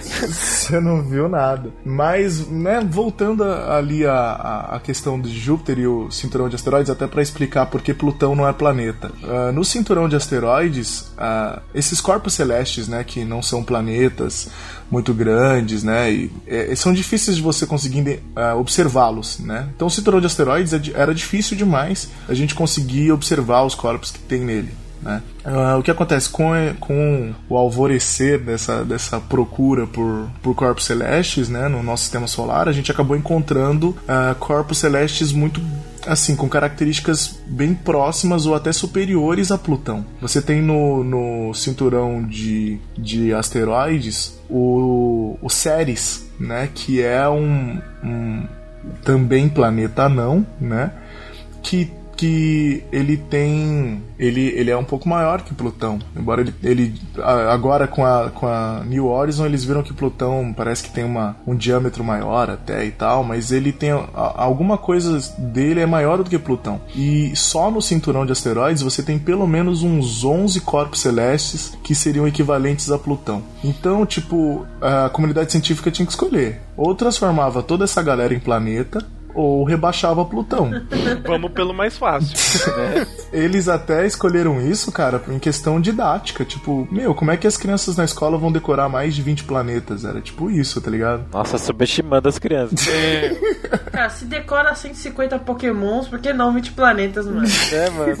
Você não viu nada. Mas, né, voltando ali a, a, a questão de Júpiter e o cinturão de asteroides, até para explicar por que Plutão não é planeta. Ah, no cinturão de asteroides, ah, esses corpos celestes, né, que não são planetas muito grandes, né, e, é, são difíceis de você conseguir ah, observá-los, né. Então, o cinturão de asteroides é era difícil demais a gente conseguir observar os corpos que tem nele. Né? Ah, o que acontece com, com o alvorecer dessa, dessa procura por, por corpos celestes né, no nosso sistema solar, a gente acabou encontrando ah, corpos celestes muito assim com características bem próximas ou até superiores a Plutão. Você tem no, no cinturão de, de asteroides o, o Ceres, né, que é um, um também planeta anão, né, que que ele tem ele, ele é um pouco maior que Plutão. Embora ele, ele agora com a, com a New Horizon eles viram que Plutão parece que tem uma, um diâmetro maior até e tal mas ele tem alguma coisa dele é maior do que Plutão. E só no cinturão de asteroides você tem pelo menos uns 11 corpos celestes que seriam equivalentes a Plutão. Então tipo a comunidade científica tinha que escolher. Ou transformava toda essa galera em planeta ou rebaixava Plutão. Vamos pelo mais fácil. Eles até escolheram isso, cara, em questão didática. Tipo, meu, como é que as crianças na escola vão decorar mais de 20 planetas? Era tipo isso, tá ligado? Nossa, subestimando as crianças. Cara, se decora 150 pokémons, por que não 20 planetas, mano? é, mano.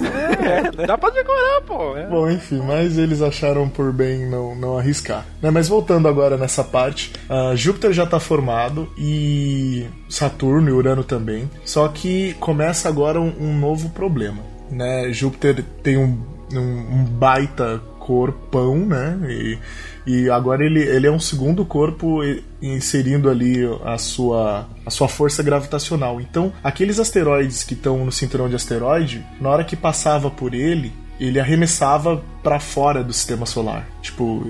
Dá pra decorar, pô. É. Bom, enfim, mas eles acharam por bem não, não arriscar. Né, mas voltando agora nessa parte, ah, Júpiter já tá formado e Saturno e Urano também. Só que começa agora um, um novo problema. Né? Júpiter tem um, um, um baita corpão, né? E, e agora ele, ele é um segundo corpo inserindo ali a sua, a sua força gravitacional. Então, aqueles asteroides que estão no cinturão de asteroide, na hora que passava por ele, ele arremessava para fora do sistema solar. Tipo,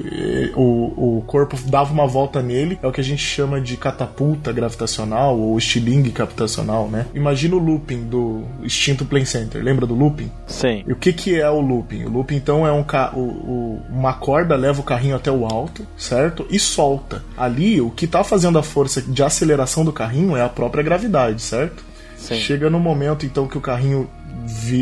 o, o corpo dava uma volta nele, é o que a gente chama de catapulta gravitacional ou estilingue gravitacional, né? Imagina o looping do extinto Plane Center. Lembra do looping? Sim. E o que, que é o looping? O looping, então, é um ca... o, o- uma corda leva o carrinho até o alto, certo? E solta. Ali, o que tá fazendo a força de aceleração do carrinho é a própria gravidade, certo? Sim. Chega no momento, então, que o carrinho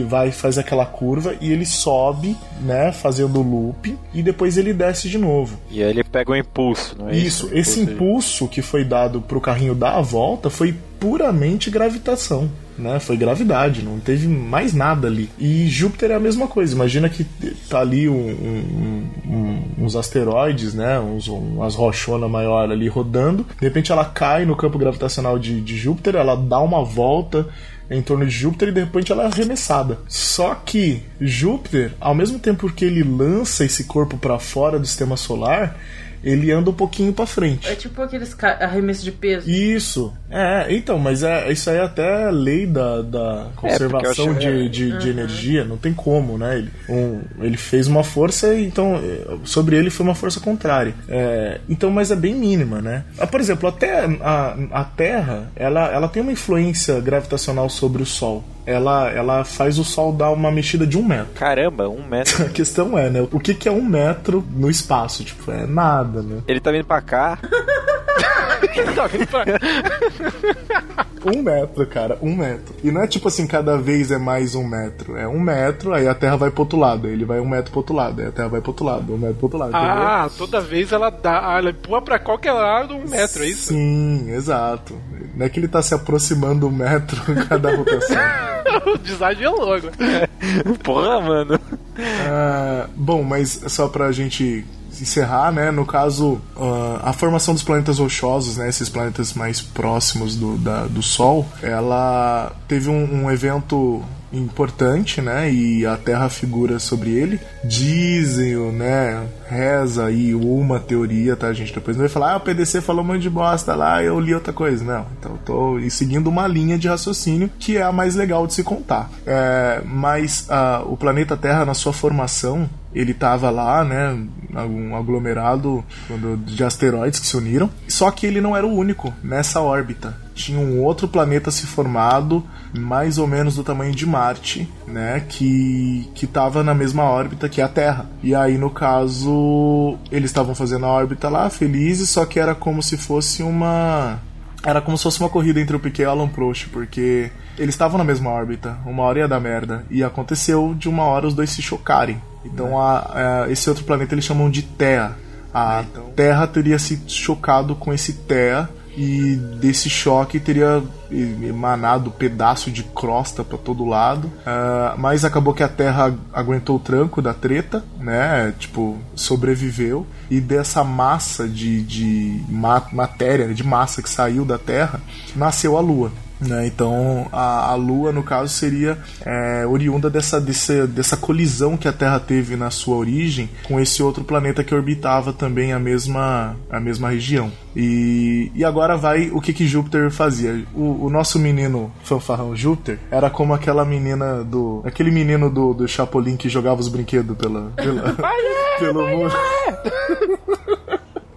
vai faz aquela curva e ele sobe, né, fazendo o looping, e depois ele desce de novo. E aí ele pega o impulso, não é Isso, isso? esse impulso que foi dado pro carrinho dar a volta foi puramente gravitação. Né? Foi gravidade, não teve mais nada ali. E Júpiter é a mesma coisa. Imagina que tá ali um- um- um- uns asteroides, né? Uns, umas rochonas maior ali rodando. De repente ela cai no campo gravitacional de, de Júpiter, ela dá uma volta em torno de Júpiter e de repente ela é arremessada. Só que Júpiter, ao mesmo tempo que ele lança esse corpo para fora do sistema solar, ele anda um pouquinho para frente. É tipo aqueles arremessos de peso. Isso. É, então, mas é, isso aí é até lei da, da conservação acho- de, é. de, de energia, não tem como, né? Ele, um, ele fez uma força, então é, sobre ele foi uma força contrária. É, então, mas é bem mínima, né? Ah, Por exemplo, até a, a Terra, ela, ela tem uma influência gravitacional sobre o Sol. Ela, ela faz o Sol dar uma mexida de um metro. Caramba, um metro. A questão é, né? O que, que é um metro no espaço? Tipo, é nada, né? Ele tá vindo pra cá. Um metro, cara, um metro. E não é tipo assim, cada vez é mais um metro. É um metro, aí a Terra vai pro outro lado. Aí ele vai um metro pro outro lado. Aí a Terra vai pro outro lado, um metro pro outro lado. entendeu? Ah, toda vez ela dá. ah, Ela empurra pra qualquer lado um metro, é isso? Sim, exato. Não é que ele tá se aproximando um metro em cada rotação. o design é logo. Porra, mano. Ah, bom, mas só pra gente encerrar, né? No caso, uh, a formação dos planetas rochosos, né? Esses planetas mais próximos do, da, do Sol, ela teve um, um evento importante, né? E a Terra figura sobre ele. Dizem, né? Reza aí uma teoria, tá, gente? Depois não vai falar, ah, o PDC falou um monte de bosta lá, eu li outra coisa. Não, então eu tô seguindo uma linha de raciocínio que é a mais legal de se contar. É, mas uh, o planeta Terra, na sua formação, ele estava lá, né, um aglomerado de asteroides que se uniram. Só que ele não era o único nessa órbita. Tinha um outro planeta se formado, mais ou menos do tamanho de Marte, né, que que estava na mesma órbita que a Terra. E aí no caso eles estavam fazendo a órbita lá, felizes, só que era como se fosse uma era como se fosse uma corrida entre o Piquet e o Alan Prost, porque eles estavam na mesma órbita, uma hora ia dar merda, e aconteceu de uma hora os dois se chocarem. Então a, a, esse outro planeta eles chamam de Terra. A então... Terra teria se chocado com esse Terra e desse choque teria emanado pedaço de crosta para todo lado, uh, mas acabou que a Terra aguentou o tranco da treta, né? Tipo, sobreviveu e dessa massa de, de matéria, de massa que saiu da Terra, nasceu a Lua. Né? Então a, a, Lua, no caso, seria é, oriunda dessa, dessa, dessa colisão que a Terra teve na sua origem com esse outro planeta que orbitava também a mesma, a mesma região. E, e agora vai o que, que Júpiter fazia. O, o nosso menino fanfarrão Júpiter era como aquela menina do. aquele menino do, do Chapolin que jogava os brinquedos pela, pela, pelo mundo.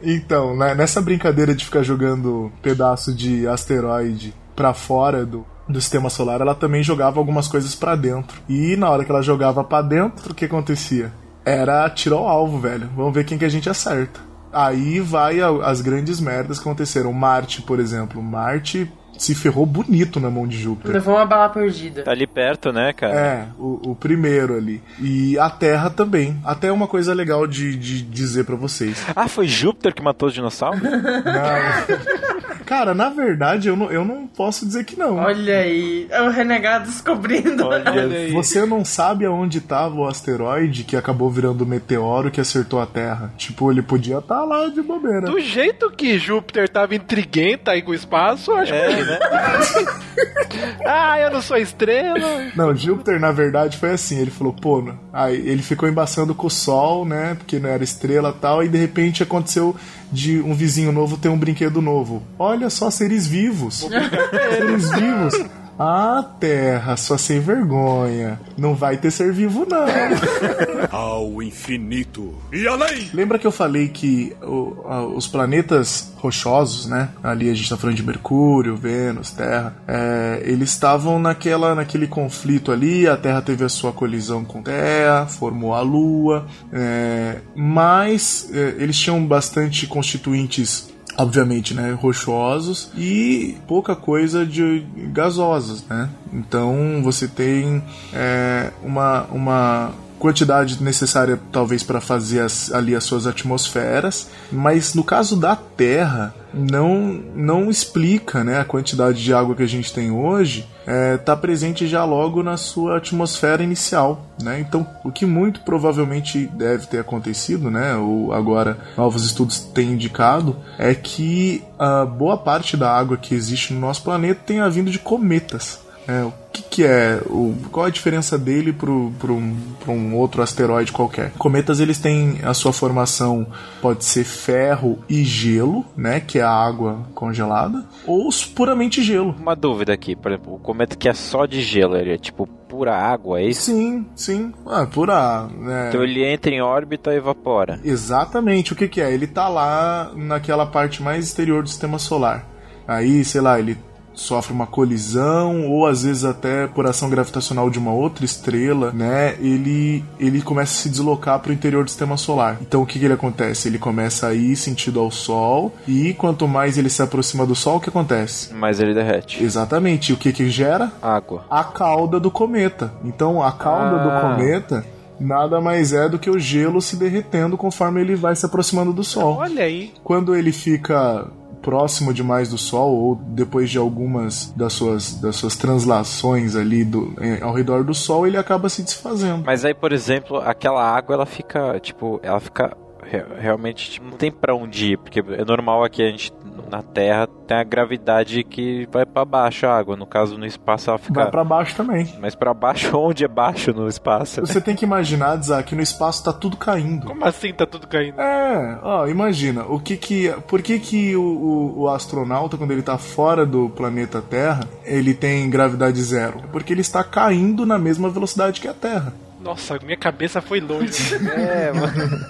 Então, né, nessa brincadeira de ficar jogando pedaço de asteroide para fora do, do sistema solar, ela também jogava algumas coisas para dentro. E na hora que ela jogava para dentro, o que acontecia? Era tiro ao alvo, velho. Vamos ver quem que a gente acerta. Aí vai as grandes merdas que aconteceram. Marte, por exemplo. Marte se ferrou bonito na mão de Júpiter. Levou uma bala perdida. Tá ali perto, né, cara? É, o, o primeiro ali. E a Terra também. Até uma coisa legal de, de dizer para vocês. Ah, foi Júpiter que matou os dinossauros? Não. Cara, na verdade, eu não, eu não posso dizer que não. Olha aí, é o renegado descobrindo. Olha aí. Você não sabe aonde estava o asteroide que acabou virando o meteoro que acertou a Terra. Tipo, ele podia estar tá lá de bobeira. Do jeito que Júpiter tava intriguento aí com o espaço, acho é, que. Né? ah, eu não sou estrela. Não, Júpiter, na verdade, foi assim. Ele falou, pô, aí ele ficou embaçando com o Sol, né? Porque não era estrela e tal, e de repente aconteceu de um vizinho novo ter um brinquedo novo. Olha só, seres vivos. seres vivos. Ah, Terra, só sem vergonha. Não vai ter ser vivo, não. Ao infinito e além. Lembra que eu falei que o, a, os planetas rochosos, né? Ali a gente tá falando de Mercúrio, Vênus, Terra. É, eles estavam naquela, naquele conflito ali. A Terra teve a sua colisão com Terra, formou a Lua. É, mas é, eles tinham bastante constituintes obviamente, né, rochosos e pouca coisa de gasosas, né? Então você tem é, uma, uma quantidade necessária talvez para fazer as, ali as suas atmosferas, mas no caso da Terra não não explica né, a quantidade de água que a gente tem hoje está é, tá presente já logo na sua atmosfera inicial. Né? Então, o que muito provavelmente deve ter acontecido, né, ou agora novos estudos têm indicado, é que a boa parte da água que existe no nosso planeta tenha vindo de cometas. É, o que, que é? O, qual a diferença dele para um, um outro asteroide qualquer? Cometas eles têm a sua formação pode ser ferro e gelo, né? Que é a água congelada, ou puramente gelo. Uma dúvida aqui, por exemplo, o cometa que é só de gelo, ele é tipo pura água, é isso? Sim, sim. Ah, pura. Né? Então ele entra em órbita e evapora. Exatamente. O que, que é? Ele tá lá naquela parte mais exterior do sistema solar. Aí, sei lá, ele sofre uma colisão ou às vezes até por ação gravitacional de uma outra estrela, né? Ele ele começa a se deslocar para o interior do sistema solar. Então o que, que ele acontece? Ele começa a ir sentido ao Sol e quanto mais ele se aproxima do Sol, o que acontece? Mais ele derrete. Exatamente. E o que que gera? Água. A cauda do cometa. Então a cauda ah. do cometa nada mais é do que o gelo se derretendo conforme ele vai se aproximando do Sol. Olha aí. Quando ele fica próximo demais do Sol ou depois de algumas das suas, das suas translações ali do, ao redor do Sol, ele acaba se desfazendo. Mas aí, por exemplo, aquela água ela fica, tipo, ela fica re- realmente tipo, não tem pra onde ir, porque é normal aqui a gente na Terra tem a gravidade que vai pra baixo a água, no caso no espaço ela fica Vai pra baixo também. mas pra baixo onde é baixo no espaço? né? Você tem que imaginar, Zá, que no espaço tá tudo caindo. Como assim tá tudo caindo? É, ó, imagina, o que que, por que que o, o, o astronauta, quando ele tá fora do planeta Terra, ele tem gravidade zero? Porque ele está caindo na mesma velocidade que a Terra. Nossa, minha cabeça foi longe. É, mano.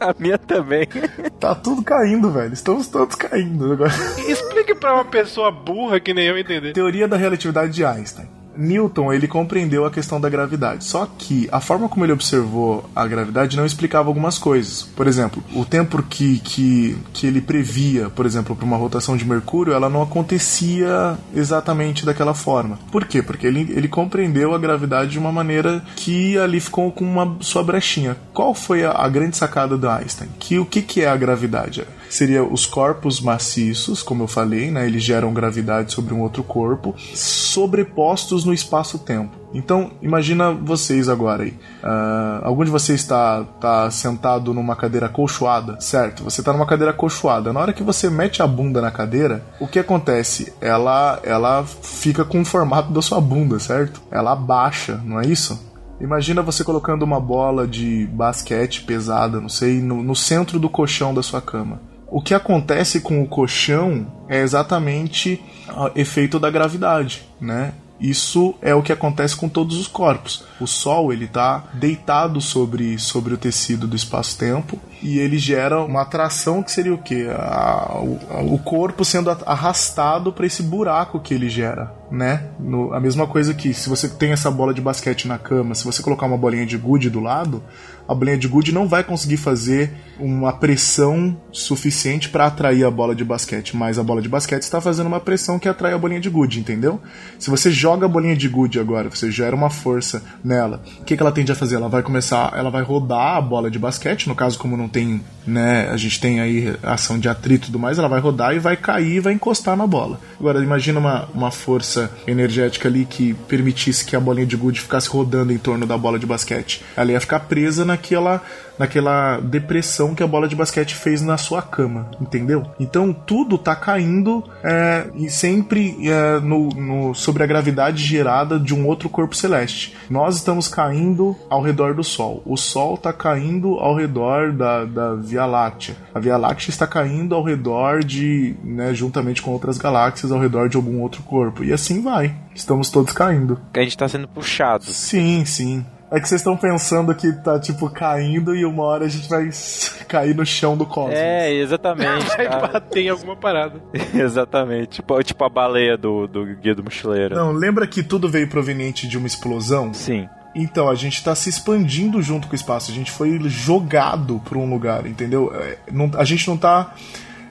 A minha também. Tá tudo caindo, velho. Estamos todos caindo agora. Explique pra uma pessoa burra que nem eu entender. Teoria da relatividade de Einstein. Newton, ele compreendeu a questão da gravidade. Só que a forma como ele observou a gravidade não explicava algumas coisas. Por exemplo, o tempo que, que, que ele previa, por exemplo, para uma rotação de Mercúrio, ela não acontecia exatamente daquela forma. Por quê? Porque ele, ele compreendeu a gravidade de uma maneira que ali ficou com uma sua brechinha. Qual foi a, a grande sacada do Einstein? Que o que, que é a gravidade? Seria os corpos maciços, como eu falei, né? Eles geram gravidade sobre um outro corpo, sobrepostos no espaço-tempo. Então, imagina vocês agora aí. Ah, algum de vocês está tá sentado numa cadeira acolchoada, certo? Você está numa cadeira acolchoada. Na hora que você mete a bunda na cadeira, o que acontece? Ela, ela fica com o formato da sua bunda, certo? Ela abaixa, não é isso? Imagina você colocando uma bola de basquete pesada, não sei, no, no centro do colchão da sua cama. O que acontece com o colchão é exatamente o efeito da gravidade, né? Isso é o que acontece com todos os corpos. O Sol ele está deitado sobre, sobre o tecido do espaço-tempo e ele gera uma atração que seria o quê? A- o, o corpo sendo arrastado para esse buraco que ele gera, né? No- a mesma coisa que se você tem essa bola de basquete na cama, se você colocar uma bolinha de gude do lado, a bolinha de gude não vai conseguir fazer uma pressão suficiente para atrair a bola de basquete, mas a bola de basquete está fazendo uma pressão que atrai a bolinha de gude, entendeu? Se você joga a bolinha de gude agora, você gera uma força nela, o que, que ela tende a fazer? Ela vai começar, ela vai rodar a bola de basquete, no caso como não tem, né, a gente tem aí ação de atrito e tudo mais, ela vai rodar e vai cair e vai encostar na bola. Agora imagina uma, uma força energética ali que permitisse que a bolinha de gude ficasse rodando em torno da bola de basquete. Ela ia ficar presa naquela naquela depressão que a bola de basquete fez na sua cama, entendeu? Então tudo tá caindo é, e sempre é, no, no- sobre a gravidade gerada de um outro corpo celeste. Nós estamos caindo ao redor do Sol. O Sol está caindo ao redor da, da Via Láctea. A Via Láctea está caindo ao redor de, né, juntamente com outras galáxias, ao redor de algum outro corpo. E assim vai. Estamos todos caindo. A gente tá sendo puxado. Sim, sim. É que vocês estão pensando que tá, tipo, caindo e uma hora a gente vai cair no chão do cosmos. É, exatamente. Vai bater em alguma parada. exatamente. Tipo, tipo a baleia do, do Guia do Mochileiro. Não, lembra que tudo veio proveniente de uma explosão? Sim. Então, a gente tá se expandindo junto com o espaço. A gente foi jogado pra um lugar, entendeu? É, não- a gente não tá.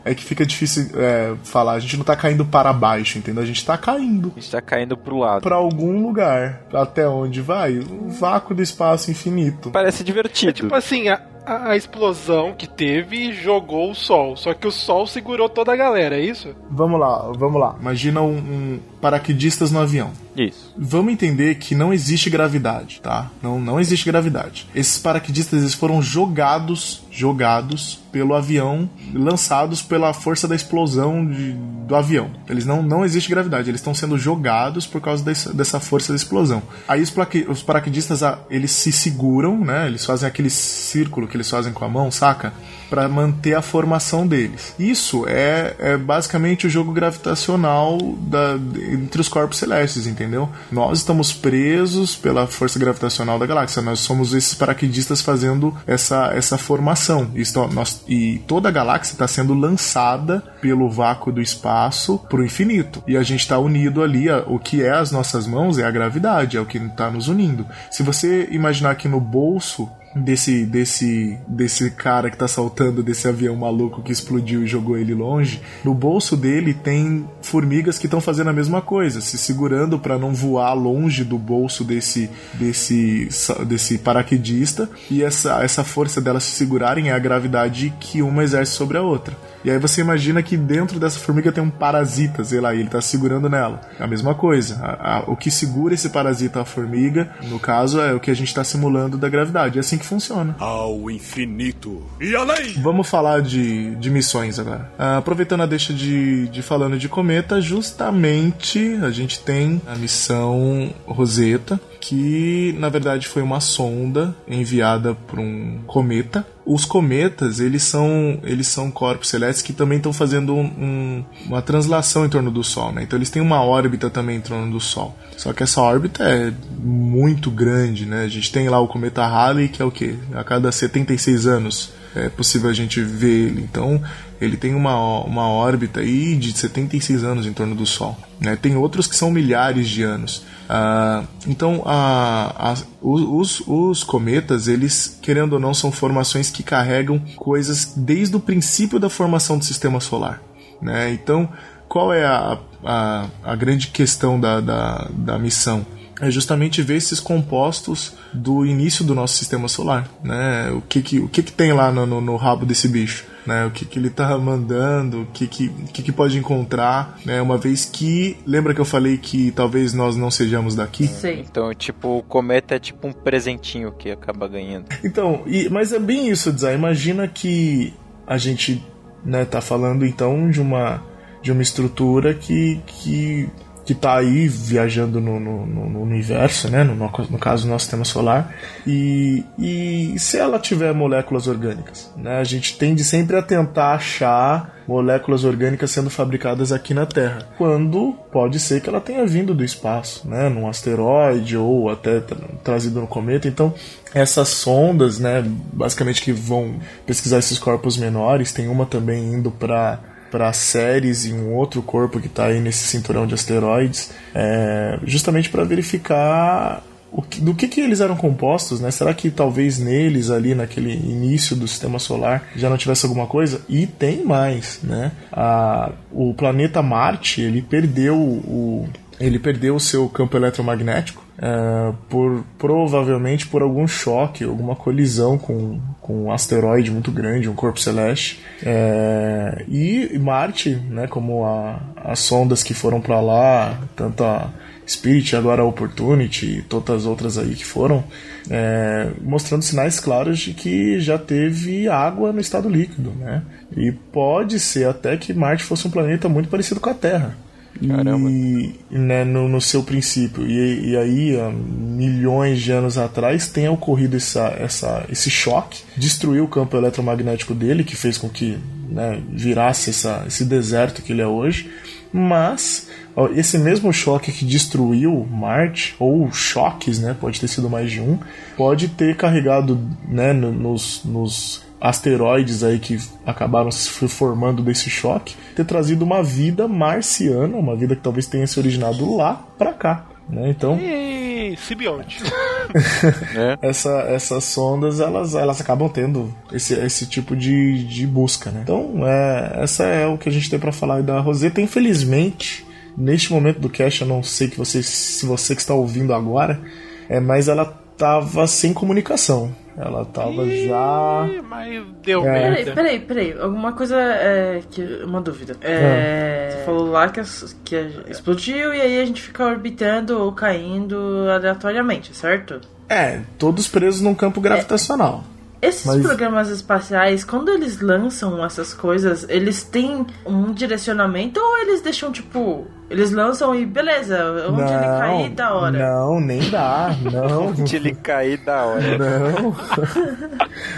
É que fica difícil é, falar. A gente não tá caindo para baixo, entendeu? A gente tá caindo A gente tá caindo pro lado. pra algum lugar. Até onde vai? O vácuo do espaço infinito. Parece divertido. Tipo assim, a, a a explosão que teve jogou o sol. Só que o sol segurou toda a galera, é isso? Vamos lá, vamos lá. Imagina um, um paraquedistas no avião. Isso. Vamos entender que não existe gravidade, tá? Não, não existe gravidade. Esses paraquedistas eles foram jogados, jogados pelo avião, lançados pela força da explosão de- do avião. Eles não, não existe gravidade, eles estão sendo jogados por causa dessa, dessa força da explosão. Aí os, plaque- os paraquedistas ah, eles se seguram, né? Eles fazem aquele círculo que eles fazem com a mão, saca? Para manter a formação deles. Isso é, é basicamente o jogo gravitacional da- entre os corpos celestes, entendeu? Nós estamos presos pela força gravitacional da galáxia. Nós somos esses paraquedistas fazendo essa, essa formação. Isso, nós, e toda a galáxia está sendo lançada pelo vácuo do espaço para o infinito. E a gente está unido ali. a- O que é as nossas mãos é a gravidade, é o que está nos unindo. Se você imaginar que no bolso desse desse desse cara que tá saltando desse avião maluco que explodiu e jogou ele longe, no bolso dele tem formigas que estão fazendo a mesma coisa, se segurando para não voar longe do bolso desse desse desse paraquedista e essa essa força delas se segurarem é a gravidade que uma exerce sobre a outra. E aí você imagina que dentro dessa formiga tem um parasita, sei lá, e ele tá segurando nela. A mesma coisa. A, a, o que segura esse parasita a formiga, no caso, é o que a gente está simulando da gravidade. É assim que funciona. Ao infinito e além! Vamos falar de, de missões agora. Ah, aproveitando a deixa de, de falando de cometa, justamente a gente tem a missão Rosetta, que na verdade foi uma sonda enviada por um cometa. Os cometas, eles são, eles são corpos celestes que também estão fazendo um, um, uma translação em torno do Sol, né? Então eles têm uma órbita também em torno do Sol. Só que essa órbita é muito grande, né? A gente tem lá o cometa Halley, que é o quê? A cada 76 anos é possível a gente ver ele. Então, ele tem uma, uma órbita aí de 76 anos em torno do Sol. Né? Tem outros que são milhares de anos. Uh, então, a, a, os, os cometas, eles, querendo ou não, são formações que carregam coisas desde o princípio da formação do sistema solar. Né? Então, qual é a, a, a grande questão da, da, da missão? é justamente ver esses compostos do início do nosso sistema solar, né? O que que, o que, que tem lá no, no, no rabo desse bicho, né? O que, que ele está mandando, o que que, que que pode encontrar, né? Uma vez que, lembra que eu falei que talvez nós não sejamos daqui? Sim. Então, tipo, o cometa é tipo um presentinho que acaba ganhando. Então, e, mas é bem isso, Dzá. Imagina que a gente, né, tá falando então de uma de uma estrutura que, que que está aí viajando no, no, no, universo, né? No, no caso, no nosso sistema solar. E, e se ela tiver moléculas orgânicas? Né? A gente tende sempre a tentar achar moléculas orgânicas sendo fabricadas aqui na Terra, quando pode ser que ela tenha vindo do espaço, né? Num asteroide ou até trazido no cometa. Então, essas sondas, né? Basicamente que vão pesquisar esses corpos menores, tem uma também indo para para Ceres e um outro corpo que está aí nesse cinturão de asteroides, é, justamente para verificar que, do que, que eles eram compostos, né? Será que talvez neles ali naquele início do sistema solar já não tivesse alguma coisa? E tem mais, né? A, o planeta Marte ele perdeu o ele perdeu o seu campo eletromagnético é, por provavelmente por algum choque, alguma colisão com, com um asteroide muito grande, um corpo celeste. É, e Marte, né, como a, as sondas que foram para lá, tanto a Spirit, agora a Opportunity e todas as outras aí que foram, é, mostrando sinais claros de que já teve água no estado líquido, né? E pode ser até que Marte fosse um planeta muito parecido com a Terra. Caramba. E, né, no, no, seu princípio. E, e, aí, milhões de anos atrás, tem ocorrido essa, essa, esse choque, destruiu o campo eletromagnético dele, que fez com que né, virasse essa, esse deserto que ele é hoje. Mas ó, esse mesmo choque que destruiu Marte, ou choques, né, pode ter sido mais de um, pode ter carregado né, nos, nos asteroides aí que acabaram se formando desse choque, ter trazido uma vida marciana, uma vida que talvez tenha se originado lá para cá. Né? Então. E simbionte. é. essa, essas sondas elas, elas acabam tendo esse, esse tipo de, de busca. Né? Então, é, essa é o que a gente tem para falar da Rosetta. Infelizmente, neste momento do cast, eu não sei que você, se você que está ouvindo agora, é, mas ela tava sem comunicação. Ela tava Ih, já. Mas deu é. merda. Peraí, peraí, peraí. Alguma coisa. É, que, uma dúvida. É, Você falou lá que, que explodiu e aí a gente fica orbitando ou caindo aleatoriamente, certo? É, todos presos num campo gravitacional. Esses Mas... programas espaciais, quando eles lançam essas coisas, eles têm um direcionamento ou eles deixam tipo. Eles lançam e beleza, onde não, ele cair da hora. Não, nem dá, não. onde ele cair da hora. Não.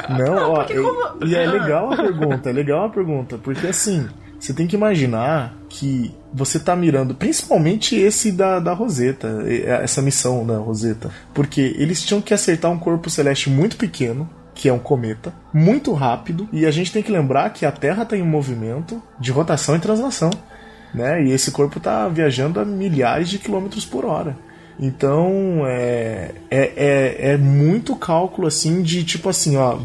não, ó. Como... E, e é legal a pergunta, é legal a pergunta, porque assim. Você tem que imaginar que você tá mirando principalmente esse da, da Rosetta, essa missão da Rosetta, porque eles tinham que acertar um corpo celeste muito pequeno, que é um cometa, muito rápido, e a gente tem que lembrar que a Terra está em movimento de rotação e translação, né? E esse corpo está viajando a milhares de quilômetros por hora. Então é, é, é, é, muito cálculo assim de tipo assim, ó,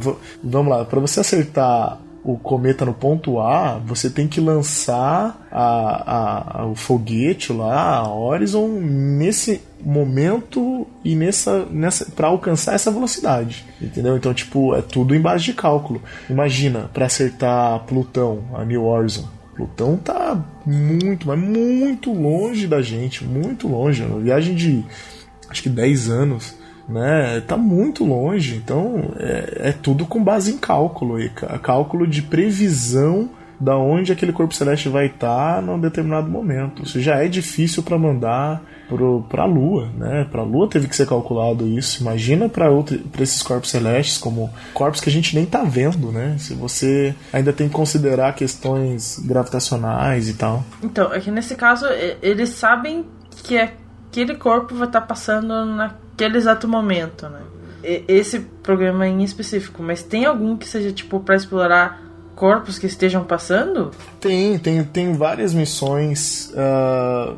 vamos lá, para você acertar o cometa no ponto A, você tem que lançar a, a, a, o foguete lá, a Horizon, nesse momento e nessa, nessa para alcançar essa velocidade, entendeu? Então, tipo, é tudo em base de cálculo. Imagina, para acertar Plutão, a New Horizon. Plutão tá muito, mas muito longe da gente, muito longe. Uma viagem de acho que 10 anos né? Tá muito longe. Então é, é tudo com base em cálculo e cálculo de previsão da onde aquele corpo celeste vai estar tá num determinado momento. Isso já é difícil para mandar para a Lua, né? Para a Lua teve que ser calculado isso. Imagina para esses corpos celestes como corpos que a gente nem tá vendo, né? Se você ainda tem que considerar questões gravitacionais e tal. Então, é que nesse caso eles sabem que aquele corpo vai estar tá passando na naquele exato momento, né? Esse programa em específico, mas tem algum que seja tipo para explorar corpos que estejam passando? Tem, tem, tem várias missões uh,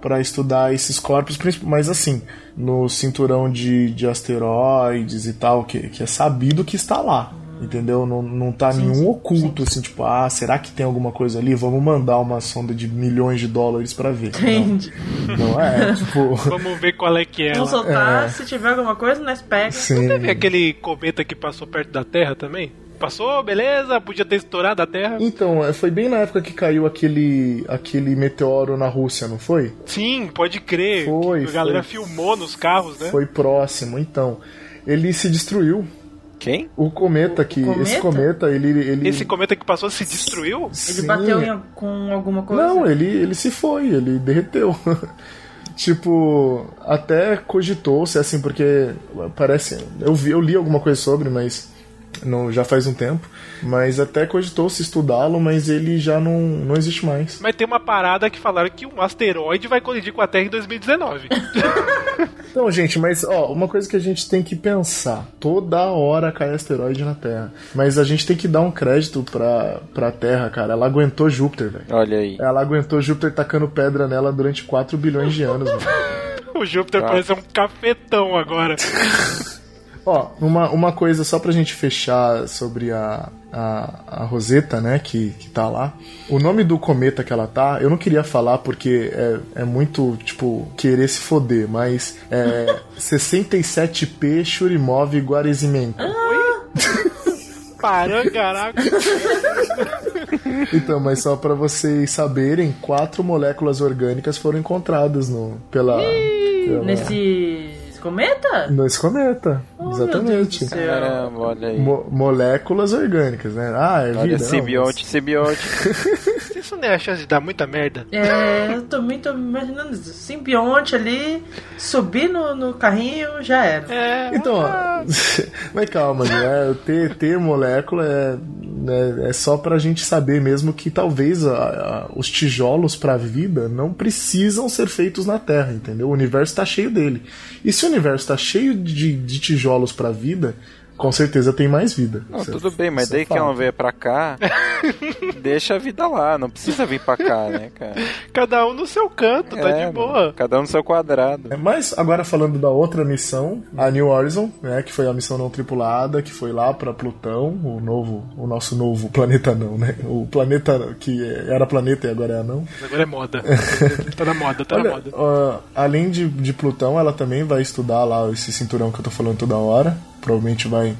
para estudar esses corpos, mas assim, no cinturão de, de asteroides e tal, que, que é sabido que está lá. Entendeu? Não, não tá sim, nenhum sim, oculto, sim. assim, tipo, ah, será que tem alguma coisa ali? Vamos mandar uma sonda de milhões de dólares para ver. Entendi. Não, não é, tipo. Vamos ver qual é que é. Vamos soltar, é. se tiver alguma coisa, nós pega. Sim. Não teve aquele cometa que passou perto da Terra também? Passou, beleza, podia ter estourado a Terra. Então, é, foi bem na época que caiu aquele, aquele meteoro na Rússia, não foi? Sim, pode crer. Foi. A galera foi, filmou nos carros, né? Foi próximo, então. Ele se destruiu quem? O cometa que. Cometa? Esse cometa, ele, ele. Esse cometa que passou se destruiu? Ele bateu em, com alguma coisa? Não, ele, ele se foi, ele derreteu. tipo, até cogitou-se assim, porque parece. Eu, vi, eu li alguma coisa sobre, mas não, já faz um tempo. Mas até cogitou-se estudá-lo, mas ele já não, não existe mais. Mas tem uma parada que falaram que um asteroide vai colidir com a Terra em 2019. Então, gente, mas ó, uma coisa que a gente tem que pensar: toda hora cai asteroide na Terra. Mas a gente tem que dar um crédito pra, pra Terra, cara. Ela aguentou Júpiter, velho. Olha aí. Ela aguentou Júpiter tacando pedra nela durante 4 bilhões de anos, mano. o Júpiter tá. parece um cafetão agora. Ó, uma, uma coisa só pra gente fechar sobre a, a, a Rosetta, né, que, que tá lá. O nome do cometa que ela tá, eu não queria falar porque é, é muito, tipo, querer se foder, mas é 67P Churimov Guarezimenko. Parou, caraca. então, mas só para vocês saberem, quatro moléculas orgânicas foram encontradas no, pela, pela... Nesse cometa? Nesse cometa, oh, exatamente. Caramba, olha aí. Mo moléculas orgânicas, né? Ah, é olha, vida. Simbionte, mas... simbionte. Isso não é a chance de dar muita merda? É, eu tô muito imaginando isso. Simbionte ali, subir no, no carrinho, já era. É, então, ah. mas calma, né? Ter, ter molécula é, né, é só pra gente saber mesmo que talvez a, a, os tijolos pra vida não precisam ser feitos na Terra, entendeu? O universo tá cheio dele. E se o universo tá cheio de, de tijolos pra vida, com certeza tem mais vida. Não, tudo bem, mas daí que ela vier pra cá, deixa a vida lá, não precisa vir pra cá, né, cara? Cada um no seu canto, é, tá de boa. Cada um no seu quadrado. É, mas agora falando da outra missão, a New Horizon, né, que foi a missão não tripulada, que foi lá pra Plutão, o novo, o nosso novo planeta não, né? O planeta que era planeta e agora é não. Agora é moda. tá na moda, tá Olha, na moda. Uh, além de, de Plutão, ela também vai estudar lá esse cinturão que eu tô falando toda hora provavelmente vai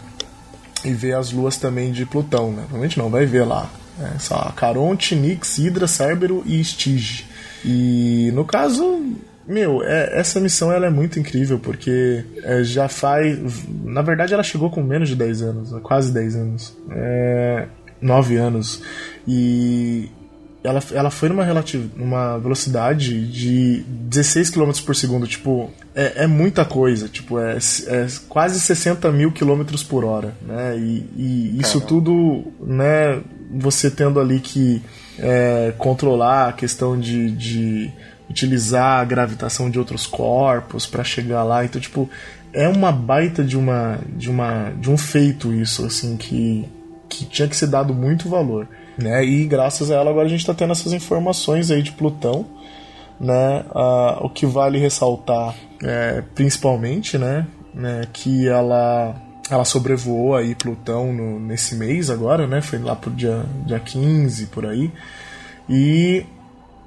ver as luas também de Plutão, né? Provavelmente não, vai ver lá. É, só Caronte, Nix, Hidra, Cérbero e Stige. E no caso, meu, é, essa missão ela é muito incrível porque é, já faz. Na verdade, ela chegou com menos de 10 anos, quase 10 anos. É, 9 anos. E ela, ela foi numa, relativ, numa velocidade de 16 km por segundo. Tipo, é, é muita coisa. Tipo, é, é, quase 60 mil km por hora. Né? E, e isso tudo, né, você tendo ali que é, controlar a questão de, de utilizar a gravitação de outros corpos para chegar lá. Então, tipo, é uma baita de uma de uma de um feito isso assim que que tinha que ser dado muito valor. Né? E graças a ela agora a gente está tendo essas informações aí de Plutão. Né? Ah, o que vale ressaltar é, principalmente né? né? que ela ela sobrevoou aí Plutão no, nesse mês agora, né? Foi lá pro dia, dia 15, por aí. E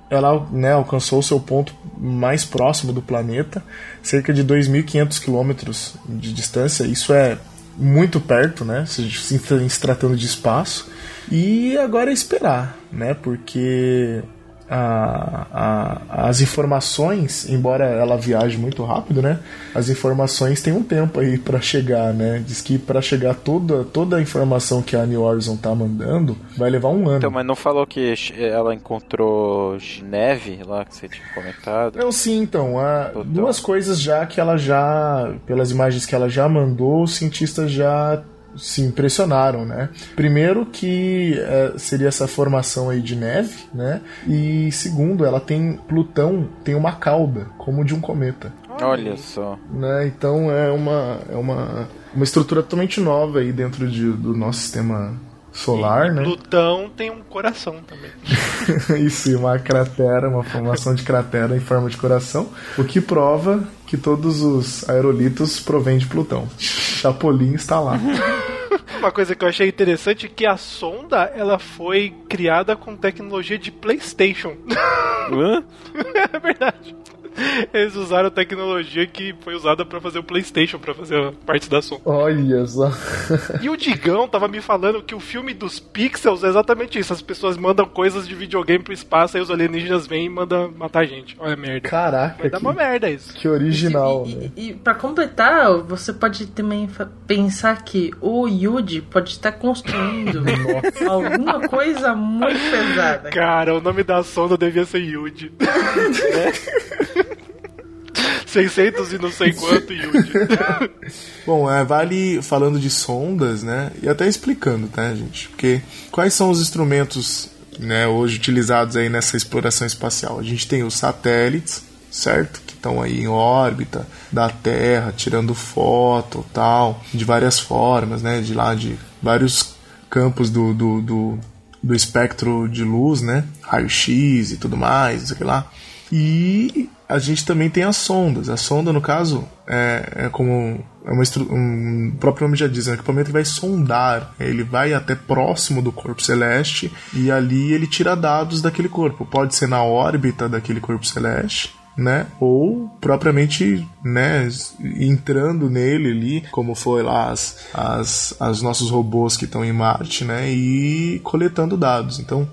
ela né, alcançou o seu ponto mais próximo do planeta, cerca de 2.500 quilômetros de distância. Isso é muito perto, né? Se, se tratando de espaço. E agora é esperar, né? Porque a, a, as informações, embora ela viaje muito rápido, né? As informações têm um tempo aí para chegar, né? Diz que para chegar toda, toda a informação que a New Horizon tá mandando vai levar um ano. Então, mas não falou que ela encontrou neve lá que você tinha comentado? Não, sim, então. A, duas coisas já que ela já, pelas imagens que ela já mandou, os cientistas já se impressionaram, né? Primeiro que é, seria essa formação aí de neve, né? E segundo, ela tem Plutão tem uma cauda como de um cometa. Olha só. Né? Então é uma é uma uma estrutura totalmente nova aí dentro de, do nosso sistema solar, e né? Plutão tem um coração também. Isso, uma cratera, uma formação de cratera em forma de coração, o que prova que todos os aerolitos provêm de Plutão. Chapolin está lá. Uma coisa que eu achei interessante é que a sonda ela foi criada com tecnologia de PlayStation. Hã? é verdade. Eles usaram tecnologia que foi usada para fazer o PlayStation, para fazer a parte da som. Olha só. E o Digão tava me falando que o filme dos Pixels é exatamente isso. As pessoas mandam coisas de videogame pro espaço, aí os alienígenas vêm e mandam matar a gente. Olha a merda. Caraca. Vai dar que, uma merda isso. Que original, e, né? E, e para completar, você pode também pensar que o Yuji pode estar construindo alguma coisa muito pesada. Cara, o nome da sonda devia ser Yuji. né? 600 e não sei quanto Yuji. Bom, é, vale falando de sondas, né? E até explicando, tá, gente? Porque quais são os instrumentos né, hoje utilizados aí nessa exploração espacial? A gente tem os satélites, certo? Que estão aí em órbita da Terra, tirando foto tal, de várias formas, né? De lá de vários campos do, do, do, do espectro de luz, né? Raio-X e tudo mais, sei lá. E a gente também tem as sondas. A sonda, no caso, é, é como é uma um, o próprio nome já diz, é um equipamento que vai sondar. Ele vai até próximo do corpo celeste e ali ele tira dados daquele corpo. Pode ser na órbita daquele corpo celeste, né? Ou propriamente, né, entrando nele ali, como foi lá as, as, as nossos robôs que estão em Marte, né? E coletando dados. Então,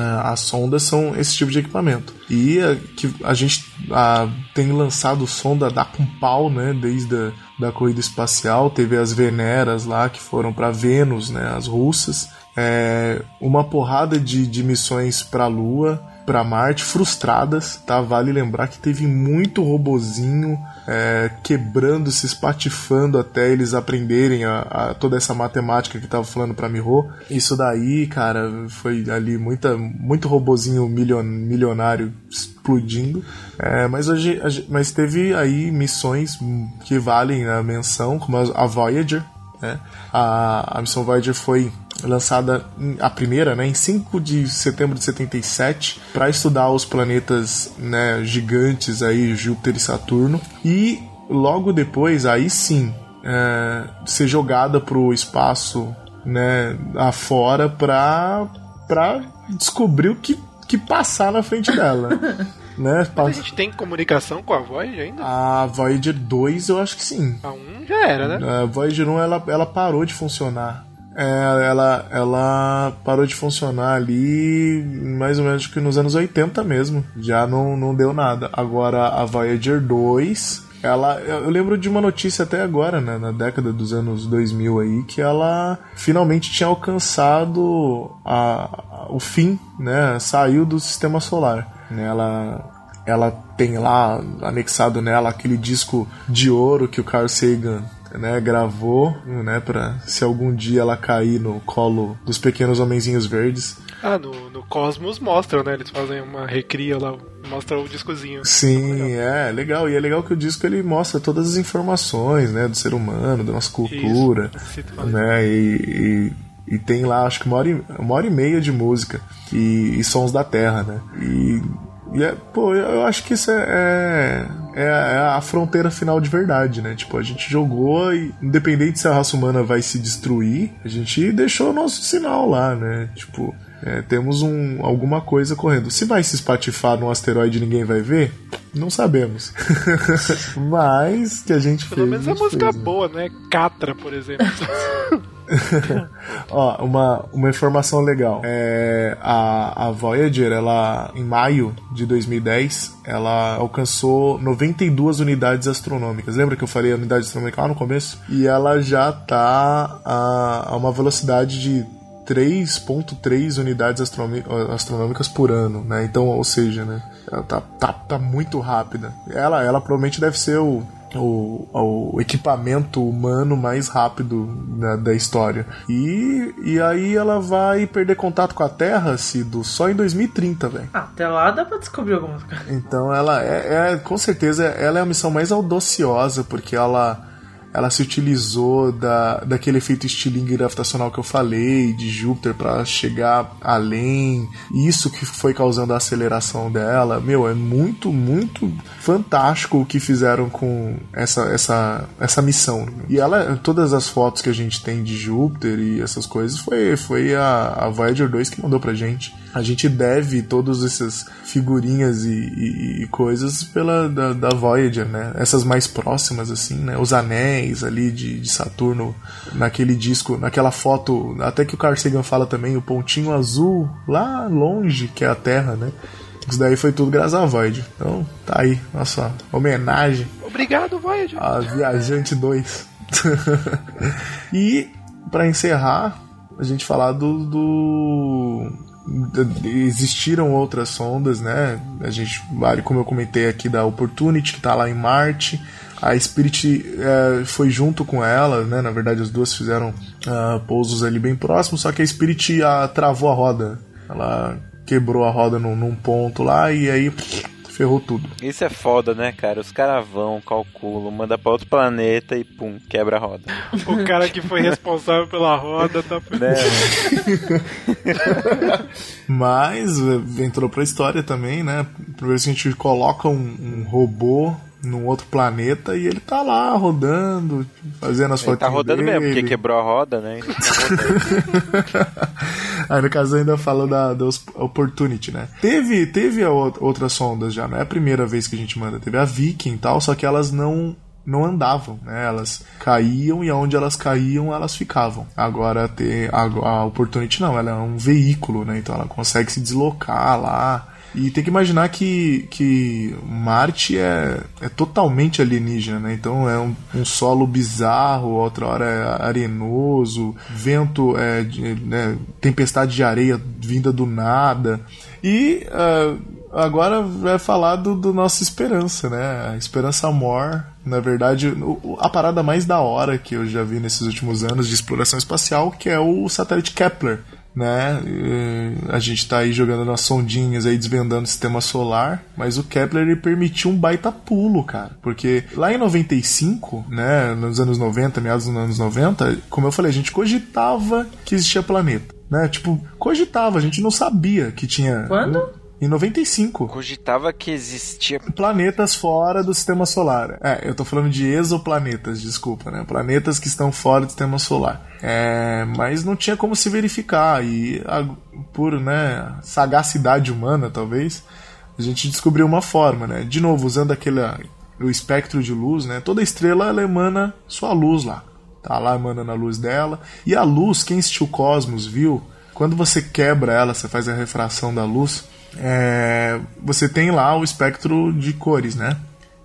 as sondas são esse tipo de equipamento. E a, que a gente a, tem lançado sonda da com pau, né, desde a da corrida espacial. Teve as Veneras lá que foram para Vênus, né, as russas. É, uma porrada de, de missões para a Lua para Marte frustradas, tá? Vale lembrar que teve muito robozinho é, quebrando, se espatifando até eles aprenderem a, a toda essa matemática que tava falando para Miho. Isso daí, cara, foi ali muita, muito robozinho milion, milionário explodindo. É, mas, hoje, mas teve aí missões que valem a menção, como a Voyager, né? A, a missão Voyager foi lançada a primeira, né, em 5 de setembro de 77, para estudar os planetas né, gigantes aí, Júpiter e Saturno, e logo depois, aí sim, é, ser jogada para o espaço né, afora para para descobrir o que, que passar na frente dela. né? A gente tem comunicação com a Voyager ainda? A Voyager 2 eu acho que sim. A 1 já era, né? A Voyager 1 ela, ela parou de funcionar. É, ela, ela parou de funcionar ali mais ou menos que nos anos 80 mesmo. Já não, não deu nada. Agora a Voyager 2, ela, eu lembro de uma notícia até agora, né, na década dos anos 2000 aí, que ela finalmente tinha alcançado a, a, o fim, né, saiu do sistema solar. Ela, ela tem lá anexado nela aquele disco de ouro que o Carl Sagan né, gravou, né, para se algum dia ela cair no colo dos pequenos homenzinhos verdes. Ah, no, no Cosmos mostram, né? Eles fazem uma recria lá, mostra o discozinho. Sim, legal. é legal. E é legal que o disco ele mostra todas as informações, né, do ser humano, da nossa cultura, Isso, né, e, e, e, tem lá acho que uma hora e, uma hora e meia de música e, e sons da Terra, né? E é, pô, eu acho que isso é, é, é, a fronteira final de verdade, né? Tipo, a gente jogou e, independente se a raça humana vai se destruir, a gente deixou o nosso sinal lá, né? Tipo, é, temos um, alguma coisa correndo. Se vai se espatifar num asteroide e ninguém vai ver, não sabemos. Mas que a gente Pelo fez. menos é música fez, né? boa, né? Catra, por exemplo. Ó, uma, uma informação legal. É, a, a Voyager, ela, em maio de 2010, ela alcançou 92 unidades astronômicas. Lembra que eu falei a unidade astronômica lá no começo? E ela já tá a, a uma velocidade de 3.3 unidades astronômicas por ano, né? Então, ou seja, né? Ela tá, tá, tá muito rápida. Ela, ela provavelmente deve ser o, o, o equipamento humano mais rápido né, da história. E, e aí ela vai perder contato com a Terra, Cido, só em 2030, velho. Ah, até lá dá pra descobrir algumas coisas. Então ela é, é, com certeza, ela é a missão mais audaciosa, porque ela ela se utilizou da, daquele efeito estilingue gravitacional que eu falei, de Júpiter, para chegar além. Isso que foi causando a aceleração dela. Meu, é muito, muito fantástico o que fizeram com essa, essa, essa missão. E ela, todas as fotos que a gente tem de Júpiter e essas coisas, foi, foi a, a Voyager 2 que mandou pra gente a gente deve todas essas figurinhas e, e, e coisas pela da, da, Voyager, né? Essas mais próximas, assim, né? Os anéis ali de, de, Saturno naquele disco, naquela foto, até que o Carl Sagan fala também, o pontinho azul lá longe, que é a Terra, né? Isso daí foi tudo graças à Voyager. Então, tá aí, nossa homenagem. Obrigado, Voyager. A Viajante 2. e, para encerrar, a gente falar do, do existiram outras sondas, né? A gente vale, como eu comentei aqui, da Opportunity, que está lá em Marte. A Spirit é, foi junto com ela, né? Na verdade, as duas fizeram uh, pousos ali bem próximos, só que a Spirit uh, travou a roda. Ela quebrou a roda num, num ponto lá e aí ferrou tudo. Isso é foda, né, cara? Os caras vão, calculam, manda pra outro planeta e pum, quebra a roda. O cara que foi responsável pela roda tá né? Mas eh, entrou pra história também, né? Primeiro a gente coloca um, um robô num outro planeta e ele tá lá rodando, fazendo as fotos. Ele tá rodando dele. mesmo, porque quebrou a roda, né? Tá Aí no caso ainda fala da, da Opportunity, né? Teve, teve outras sondas já, não é a primeira vez que a gente manda. Teve a Viking e tal, só que elas não não andavam, né? Elas caíam e aonde elas caíam, elas ficavam. Agora ter a, a Opportunity não, ela é um veículo, né? Então ela consegue se deslocar lá e tem que imaginar que, que Marte é, é totalmente alienígena, né? Então é um, um solo bizarro, outra hora é arenoso, vento, é, né, tempestade de areia vinda do nada. E uh, agora vai falar do, do nossa esperança, né? A esperança Mor, na verdade, a parada mais da hora que eu já vi nesses últimos anos de exploração espacial, que é o satélite Kepler né? A gente está aí jogando nas sondinhas aí desvendando o sistema solar, mas o Kepler ele permitiu um baita pulo, cara, porque lá em 95, né, nos anos 90, meados dos anos 90, como eu falei, a gente cogitava que existia planeta, né? Tipo, cogitava, a gente não sabia que tinha Quando? Em 95. Cogitava que existia planetas fora do sistema solar. É, eu tô falando de exoplanetas, desculpa, né? Planetas que estão fora do sistema solar. É, mas não tinha como se verificar e a, por, né, sagacidade humana, talvez, a gente descobriu uma forma, né? De novo, usando aquele o espectro de luz, né? Toda estrela ela emana sua luz lá. Tá lá emanando a luz dela. E a luz, quem assistiu Cosmos viu, quando você quebra ela, você faz a refração da luz, é, você tem lá o espectro de cores, né?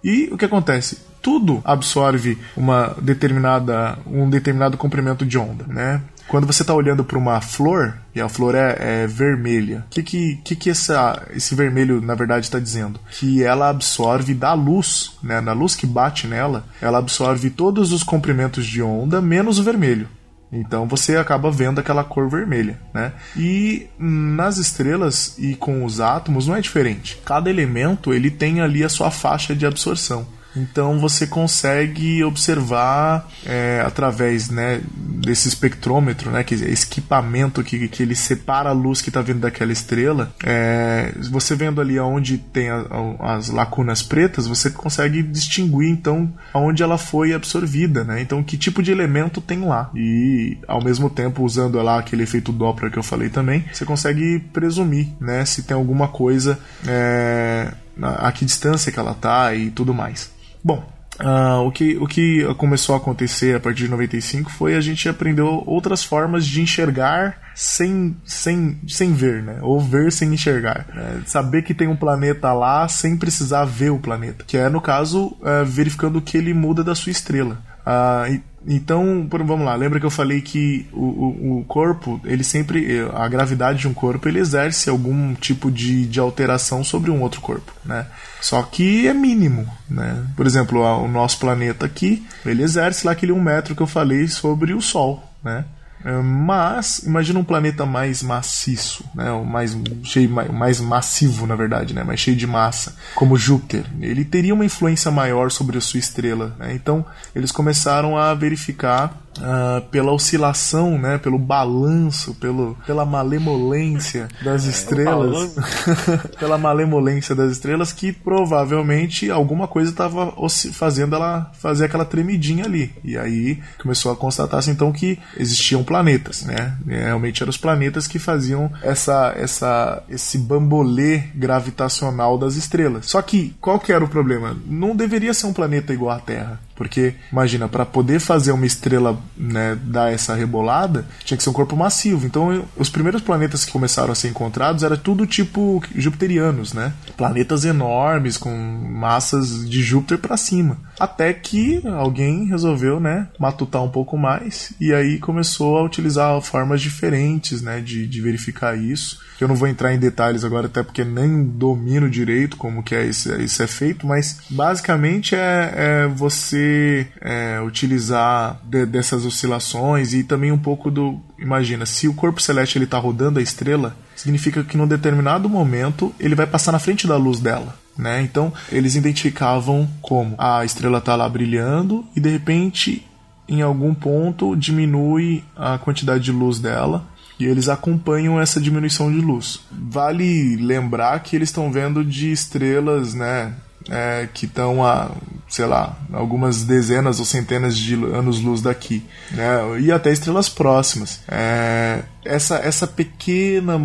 E o que acontece? Tudo absorve uma determinada, um determinado comprimento de onda, né? Quando você está olhando para uma flor e a flor é, é vermelha, o que que, que, que essa, esse vermelho na verdade está dizendo? Que ela absorve da luz, né? Na luz que bate nela, ela absorve todos os comprimentos de onda menos o vermelho. Então você acaba vendo aquela cor vermelha, né? E nas estrelas e com os átomos não é diferente. Cada elemento ele tem ali a sua faixa de absorção. Então você consegue observar é, através né, desse espectrômetro, né, que é esse equipamento que, que ele separa a luz que está vindo daquela estrela. É, você vendo ali onde tem a, a, as lacunas pretas, você consegue distinguir então aonde ela foi absorvida, né? Então que tipo de elemento tem lá. E ao mesmo tempo usando lá aquele efeito Doppler que eu falei também, você consegue presumir, né, se tem alguma coisa é, a que distância que ela tá e tudo mais. Bom, Uh, o, que, o que começou a acontecer a partir de 95 foi a gente aprendeu outras formas de enxergar sem, sem, sem ver, né? Ou ver sem enxergar. Né? Saber que tem um planeta lá sem precisar ver o planeta. Que é, no caso, uh, verificando que ele muda da sua estrela. Uh, então, vamos lá, lembra que eu falei que o, o, o, corpo, ele sempre. A gravidade de um corpo ele exerce algum tipo de, de alteração sobre um outro corpo, né? Só que é mínimo, né? Por exemplo, o nosso planeta aqui, ele exerce lá aquele um metro que eu falei sobre o Sol, né? É, mas imagina um planeta mais maciço, né? mais cheio, mais massivo na verdade, né? mais cheio de massa, como Júpiter. Ele teria uma influência maior sobre a sua estrela. Né? Então eles começaram a verificar uh, pela oscilação, né, pelo balanço, pelo, pela malemolência das é, estrelas, pela malemolência das estrelas, que provavelmente alguma coisa estava fazendo ela fazer aquela tremidinha ali. E aí começou a constatar-se então que existiam planetas, né? Realmente eram os planetas que faziam essa, essa, esse bambolê gravitacional das estrelas. Só que qual que era o problema? Não deveria ser um planeta igual à Terra. Porque, imagina, para poder fazer uma estrela né, dar essa rebolada, tinha que ser um corpo massivo. Então, os primeiros planetas que começaram a ser encontrados era tudo tipo jupiterianos, né? Planetas enormes, com massas de Júpiter para cima. Até que alguém resolveu, né, matutar um pouco mais e aí começou a utilizar formas diferentes, né, de, de verificar isso eu não vou entrar em detalhes agora, até porque nem domino direito como que é isso, isso é feito, mas basicamente é, é você é, utilizar de, dessas oscilações e também um pouco do. Imagina, se o corpo celeste ele está rodando a estrela, significa que num determinado momento ele vai passar na frente da luz dela. Né? Então eles identificavam como a estrela está lá brilhando e de repente em algum ponto diminui a quantidade de luz dela e eles acompanham essa diminuição de luz. Vale lembrar que eles estão vendo de estrelas, né, é, que estão a, sei lá, algumas dezenas ou centenas de anos-luz daqui, né? E até estrelas próximas. É, essa, essa pequena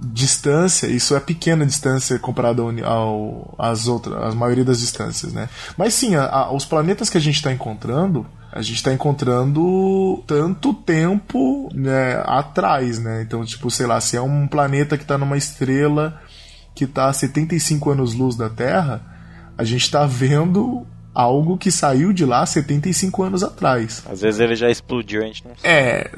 distância, isso é pequena distância comparada ao, às outras, às maioria das distâncias, né? Mas sim, a, a, os planetas que a gente está encontrando a gente está encontrando tanto tempo né, atrás, né? Então, tipo, sei lá, se é um planeta que está numa estrela que está a 75 anos-luz da Terra, a gente está vendo algo que saiu de lá 75 anos atrás. Às vezes ele já explodiu, a gente não sabe. É,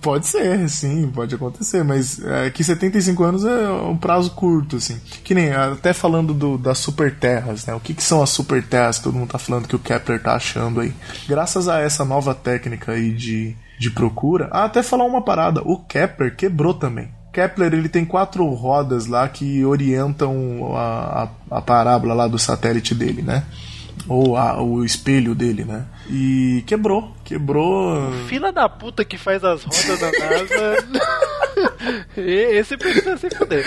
pode ser, sim, pode acontecer, mas é que 75 anos é um prazo curto, assim. Que nem, até falando do, das super terras, né? O que, que são as super terras? Todo mundo tá falando que o Kepler tá achando aí. Graças a essa nova técnica aí de, de procura, ah, até falar uma parada, o Kepler quebrou também. Kepler ele tem quatro rodas lá que orientam a, a, a parábola lá do satélite dele, né? ou a, o espelho dele, né? E quebrou, quebrou. Fila da puta que faz as rodas da NASA. Esse precisa se fuder.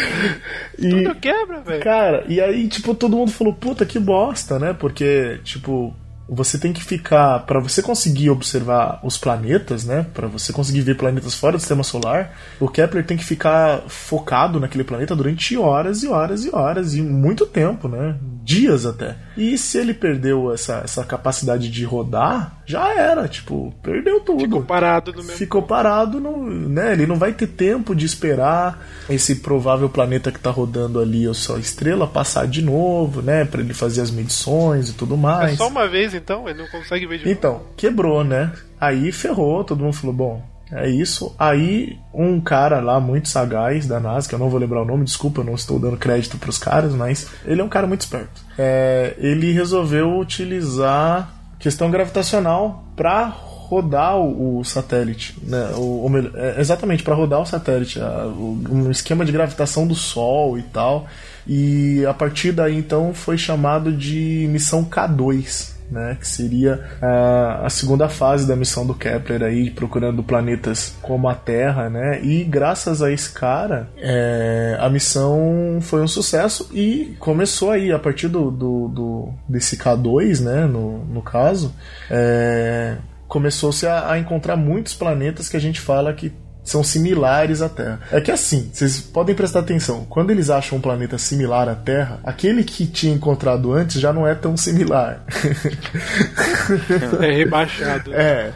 E, Tudo quebra, velho. Cara, e aí, tipo, todo mundo falou, puta que bosta, né? Porque, tipo, você tem que ficar para você conseguir observar os planetas, né? Para você conseguir ver planetas fora do sistema solar, o Kepler tem que ficar focado naquele planeta durante horas e horas e horas e muito tempo, né? Dias até. E se ele perdeu essa, essa capacidade de rodar, já era, tipo, perdeu tudo. Ficou parado no mesmo. Ficou parado, no, né? Ele não vai ter tempo de esperar esse provável planeta que tá rodando ali, ou só estrela, passar de novo, né? Para ele fazer as medições e tudo mais. É só uma vez então? Ele não consegue ver de Então, novo. quebrou, né? Aí ferrou, todo mundo falou, bom, é isso. Aí um cara lá muito sagaz da NASA, que eu não vou lembrar o nome, desculpa, eu não estou dando crédito para os caras, mas ele é um cara muito esperto. É, ele resolveu utilizar questão gravitacional para rodar o, satélite, né? O, o melhor- é, exatamente para rodar o satélite, a- o- um esquema de gravitação do Sol e tal. E a partir daí então foi chamado de missão K2. Né, que seria a, a segunda fase da missão do Kepler aí procurando planetas como a Terra, né? E graças a esse cara, é, a missão foi um sucesso e começou aí a partir do, do, do- desse K2, né? No, no caso, é, começou-se a, a encontrar muitos planetas que a gente fala que são similares à Terra. É que assim, vocês podem prestar atenção, quando eles acham um planeta similar à Terra, aquele que tinha encontrado antes já não é tão similar. É rebaixado. é.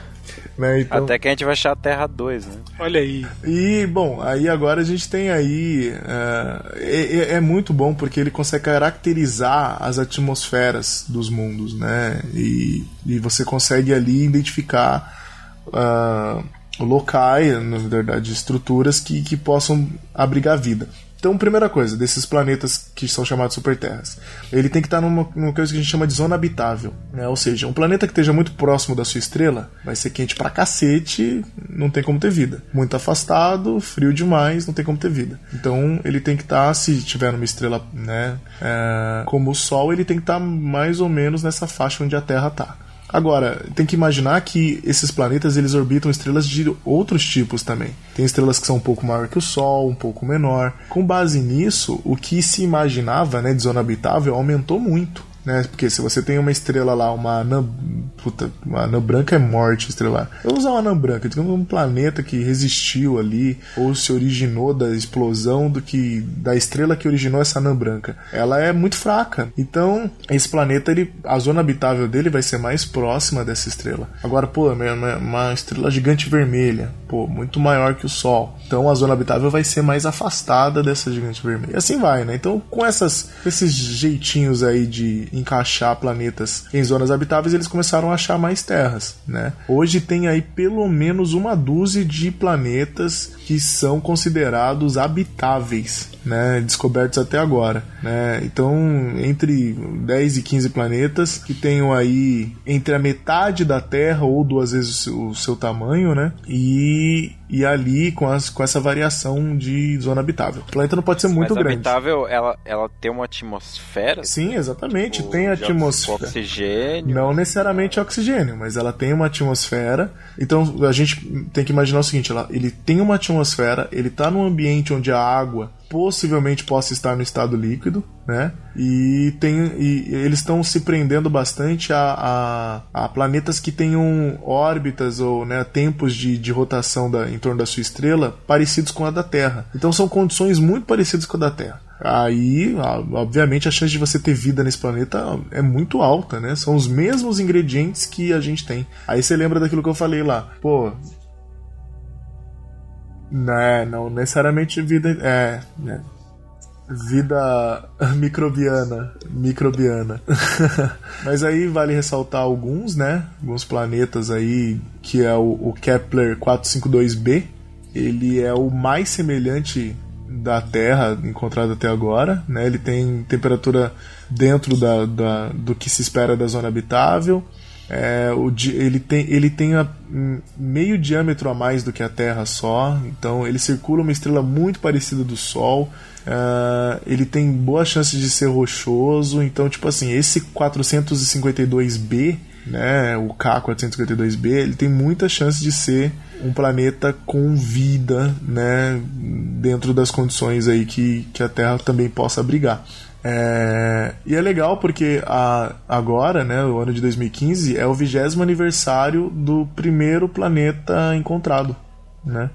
Né, então... Até que a gente vai achar a Terra 2, né? Olha aí. E, bom, aí agora a gente tem aí. é, é, é muito bom porque ele consegue caracterizar as atmosferas dos mundos, né? E, e você consegue ali identificar ah, locais, na verdade, estruturas que, que possam abrigar vida. Então, primeira coisa, desses planetas que são chamados superterras, ele tem que estar numa, numa coisa que a gente chama de zona habitável. Né? Ou seja, um planeta que esteja muito próximo da sua estrela vai ser quente pra cacete, não tem como ter vida. Muito afastado, frio demais, não tem como ter vida. Então, ele tem que estar, se tiver numa estrela né, é, como o Sol, ele tem que estar mais ou menos nessa faixa onde a Terra está. Agora, tem que imaginar que esses planetas eles orbitam estrelas de outros tipos também. Tem estrelas que são um pouco maior que o Sol, um pouco menor. Com base nisso, o que se imaginava né, de zona habitável aumentou muito. Né? Porque se você tem uma estrela lá, uma. Puta, uma anã branca é morte estrelar. Eu usar uma anã branca, digamos um planeta que resistiu ali, ou se originou da explosão do que. da estrela que originou essa anã branca. Ela é muito fraca. Então, esse planeta, ele, a zona habitável dele vai ser mais próxima dessa estrela. Agora, pô, é uma, uma estrela gigante vermelha, pô, muito maior que o Sol. Então a zona habitável vai ser mais afastada dessa gigante vermelha. E assim vai, né? Então, com essas, esses jeitinhos aí de encaixar planetas em zonas habitáveis, eles começaram a achar mais terras, né? Hoje tem aí pelo menos uma dúzia de planetas que são considerados habitáveis, né? Descobertos até agora, né? Então, entre 10 e 15 planetas que tenham aí entre a metade da Terra ou duas vezes o seu, o seu tamanho, né? E, e ali com, as, com essa variação de zona habitável. O planeta não pode ser muito Mas grande. habitável, ela, ela tem uma atmosfera? Sim, exatamente. Tipo, tem atmosfera. Oxigênio. Não necessariamente oxigênio, mas ela tem uma atmosfera. Então a gente tem que imaginar o seguinte: ela, ele tem uma atmosfera, ele está num ambiente onde a água possivelmente possa estar no estado líquido, né? E, tem, e eles estão se prendendo bastante a, a, a planetas que tenham órbitas ou né, tempos de, de rotação da, em torno da sua estrela parecidos com a da Terra. Então são condições muito parecidas com a da Terra. Aí, obviamente, a chance de você ter vida nesse planeta é muito alta, né? São os mesmos ingredientes que a gente tem. Aí você lembra daquilo que eu falei lá. Pô. Né, não necessariamente vida. É. Né, vida microbiana. Microbiana. Mas aí vale ressaltar alguns, né? Alguns planetas aí, que é o, o Kepler 452b. Ele é o mais semelhante da Terra encontrado até agora, né? Ele tem temperatura dentro da, da do que se espera da zona habitável. É, o, ele tem, ele tem a, meio diâmetro a mais do que a Terra só, então ele circula uma estrela muito parecida do Sol. Uh, ele tem boa chance de ser rochoso, então, tipo assim, esse 452b, né, o K452b, ele tem muita chance de ser um planeta com vida, né, dentro das condições aí que, que a Terra também possa abrigar. É, e é legal porque a, agora, né, o ano de 2015, é o vigésimo aniversário do primeiro planeta encontrado, né?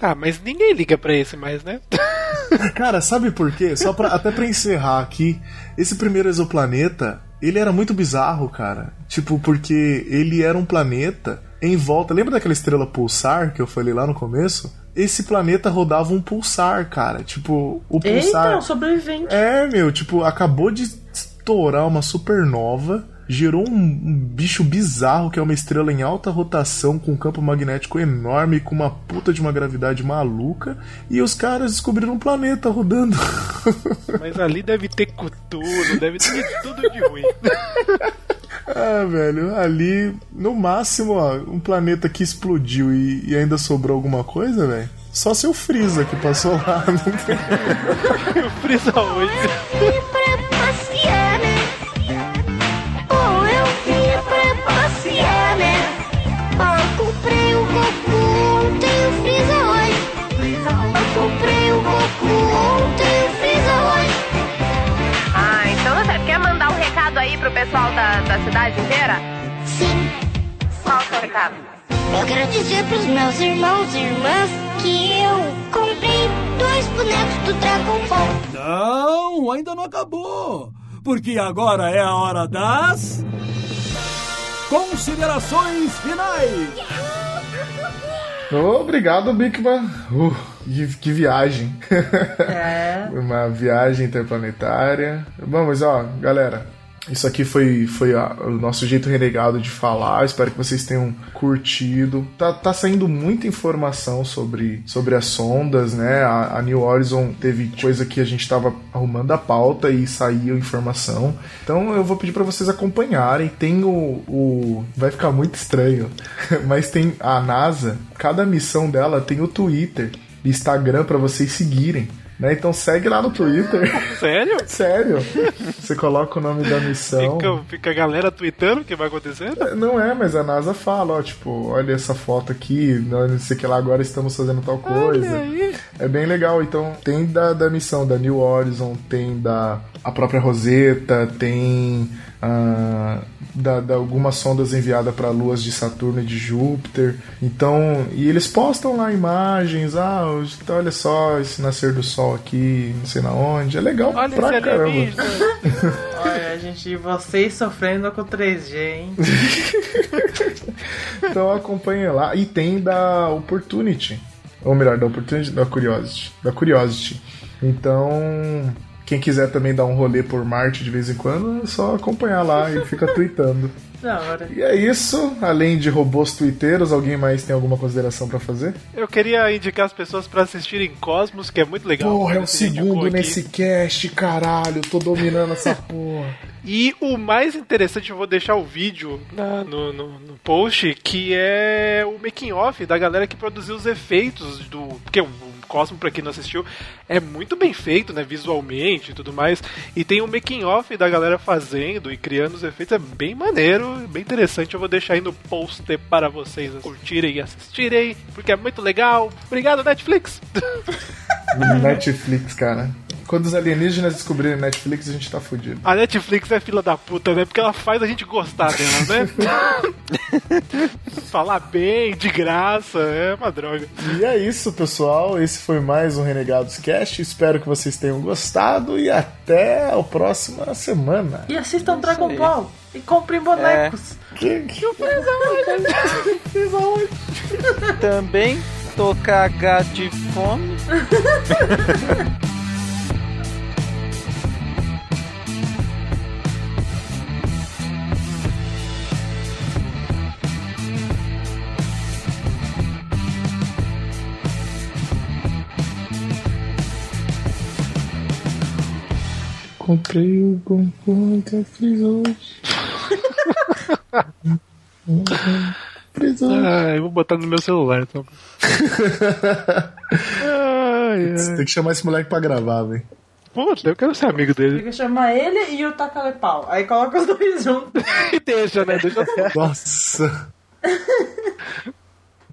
Ah, mas ninguém liga pra esse mais, né? Cara, sabe por quê? Só pra, até pra encerrar aqui, esse primeiro exoplaneta, ele era muito bizarro, cara. Tipo, porque ele era um planeta em volta. Lembra daquela estrela pulsar que eu falei lá no começo? Esse planeta rodava um pulsar, cara. Tipo, o pulsar. Eita, um sobrevivente. É, meu, tipo, acabou de estourar uma supernova gerou um, um, bicho bizarro que é uma estrela em alta rotação com um campo magnético enorme com uma puta de uma gravidade maluca e os caras descobriram um planeta rodando. Mas ali deve ter Cthulhu, deve ter tudo de ruim. Ah, velho, ali, no máximo, ó, um planeta que explodiu e, e ainda sobrou alguma coisa, velho. Só seu Freeza que passou lá. Não tem... o Freeza hoje. Pessoal da, da cidade inteira? Sim. Qual o seu recado? Eu quero dizer pros meus irmãos e irmãs que eu comprei dois bonecos do Dragon Ball. Não, ainda não acabou. Porque agora é a hora das. Considerações finais. Obrigado, Bigman. Uh, que, que viagem. É. Uma viagem interplanetária. Mas ó, galera, isso aqui foi, foi a- o nosso jeito renegado de falar. Espero que vocês tenham curtido. Tá, tá saindo muita informação sobre, sobre as sondas, né? A, a New Horizon teve coisa que a gente tava arrumando a pauta e saiu informação. Então eu vou pedir para vocês acompanharem. Tem o, o. Vai ficar muito estranho, mas tem a NASA. Cada missão dela tem o Twitter Instagram para vocês seguirem. Né? Então segue lá no Twitter. Sério? Sério. Você coloca o nome da missão. Fica, fica a galera tweetando o que vai acontecer? Não é, mas a NASA fala, ó, tipo, olha essa foto aqui, não sei o que lá, agora estamos fazendo tal coisa. aí. É bem legal, então tem da, da missão da New Horizon, tem da a própria Rosetta, tem ah, da, da algumas sondas enviadas para luas de Saturno e de Júpiter. Então, e eles postam lá imagens, ah, então olha só esse nascer do sol aqui, não sei na onde. É legal Olha pra caramba. Olha, gente, vocês sofrendo com 3G, hein? Então acompanha lá. E tem da Opportunity. Ou melhor, da Opportunity, da Curiosity. Da Curiosity. Então, quem quiser também dar um rolê por Marte de vez em quando, é só acompanhar lá e fica tweetando. Da hora. E é isso. Além de robôs twitteiros, alguém mais tem alguma consideração pra fazer? Eu queria indicar as pessoas pra assistirem Cosmos, que é muito legal. Porra, é o segundo aqui. nesse cast, caralho. Tô dominando essa porra. E o mais interessante, eu vou deixar o vídeo na- no, no- no post, que é o making off da galera que produziu os efeitos do. Porque o Cosmo, pra quem não assistiu, é muito bem feito, né? Visualmente e tudo mais. E tem o making off da galera fazendo e criando os efeitos. É bem maneiro, bem interessante. Eu vou deixar aí no post para vocês curtirem e assistirem, porque é muito legal. Obrigado, Netflix! Netflix, cara. Quando os alienígenas descobrirem Netflix, a gente tá fudido. A Netflix é fila da puta, né? Porque ela faz a gente gostar dela, né? Falar bem, de graça, é uma droga. E é isso, pessoal. Esse foi mais um Renegados Cast. Espero que vocês tenham gostado e até a próxima semana. E assistam Dragon Ball e comprem bonecos. Que, que... Também tô cagado de fome. Comprei o Goku que eu fiz hoje. Fiz hoje. Ah, eu vou botar no meu celular, então. ai, Você ai. tem que chamar esse moleque pra gravar, velho. Putz, eu quero ser amigo dele. Tem que chamar ele e o Tacalepau. Aí coloca os dois juntos. E deixa, né? Deixa Nossa.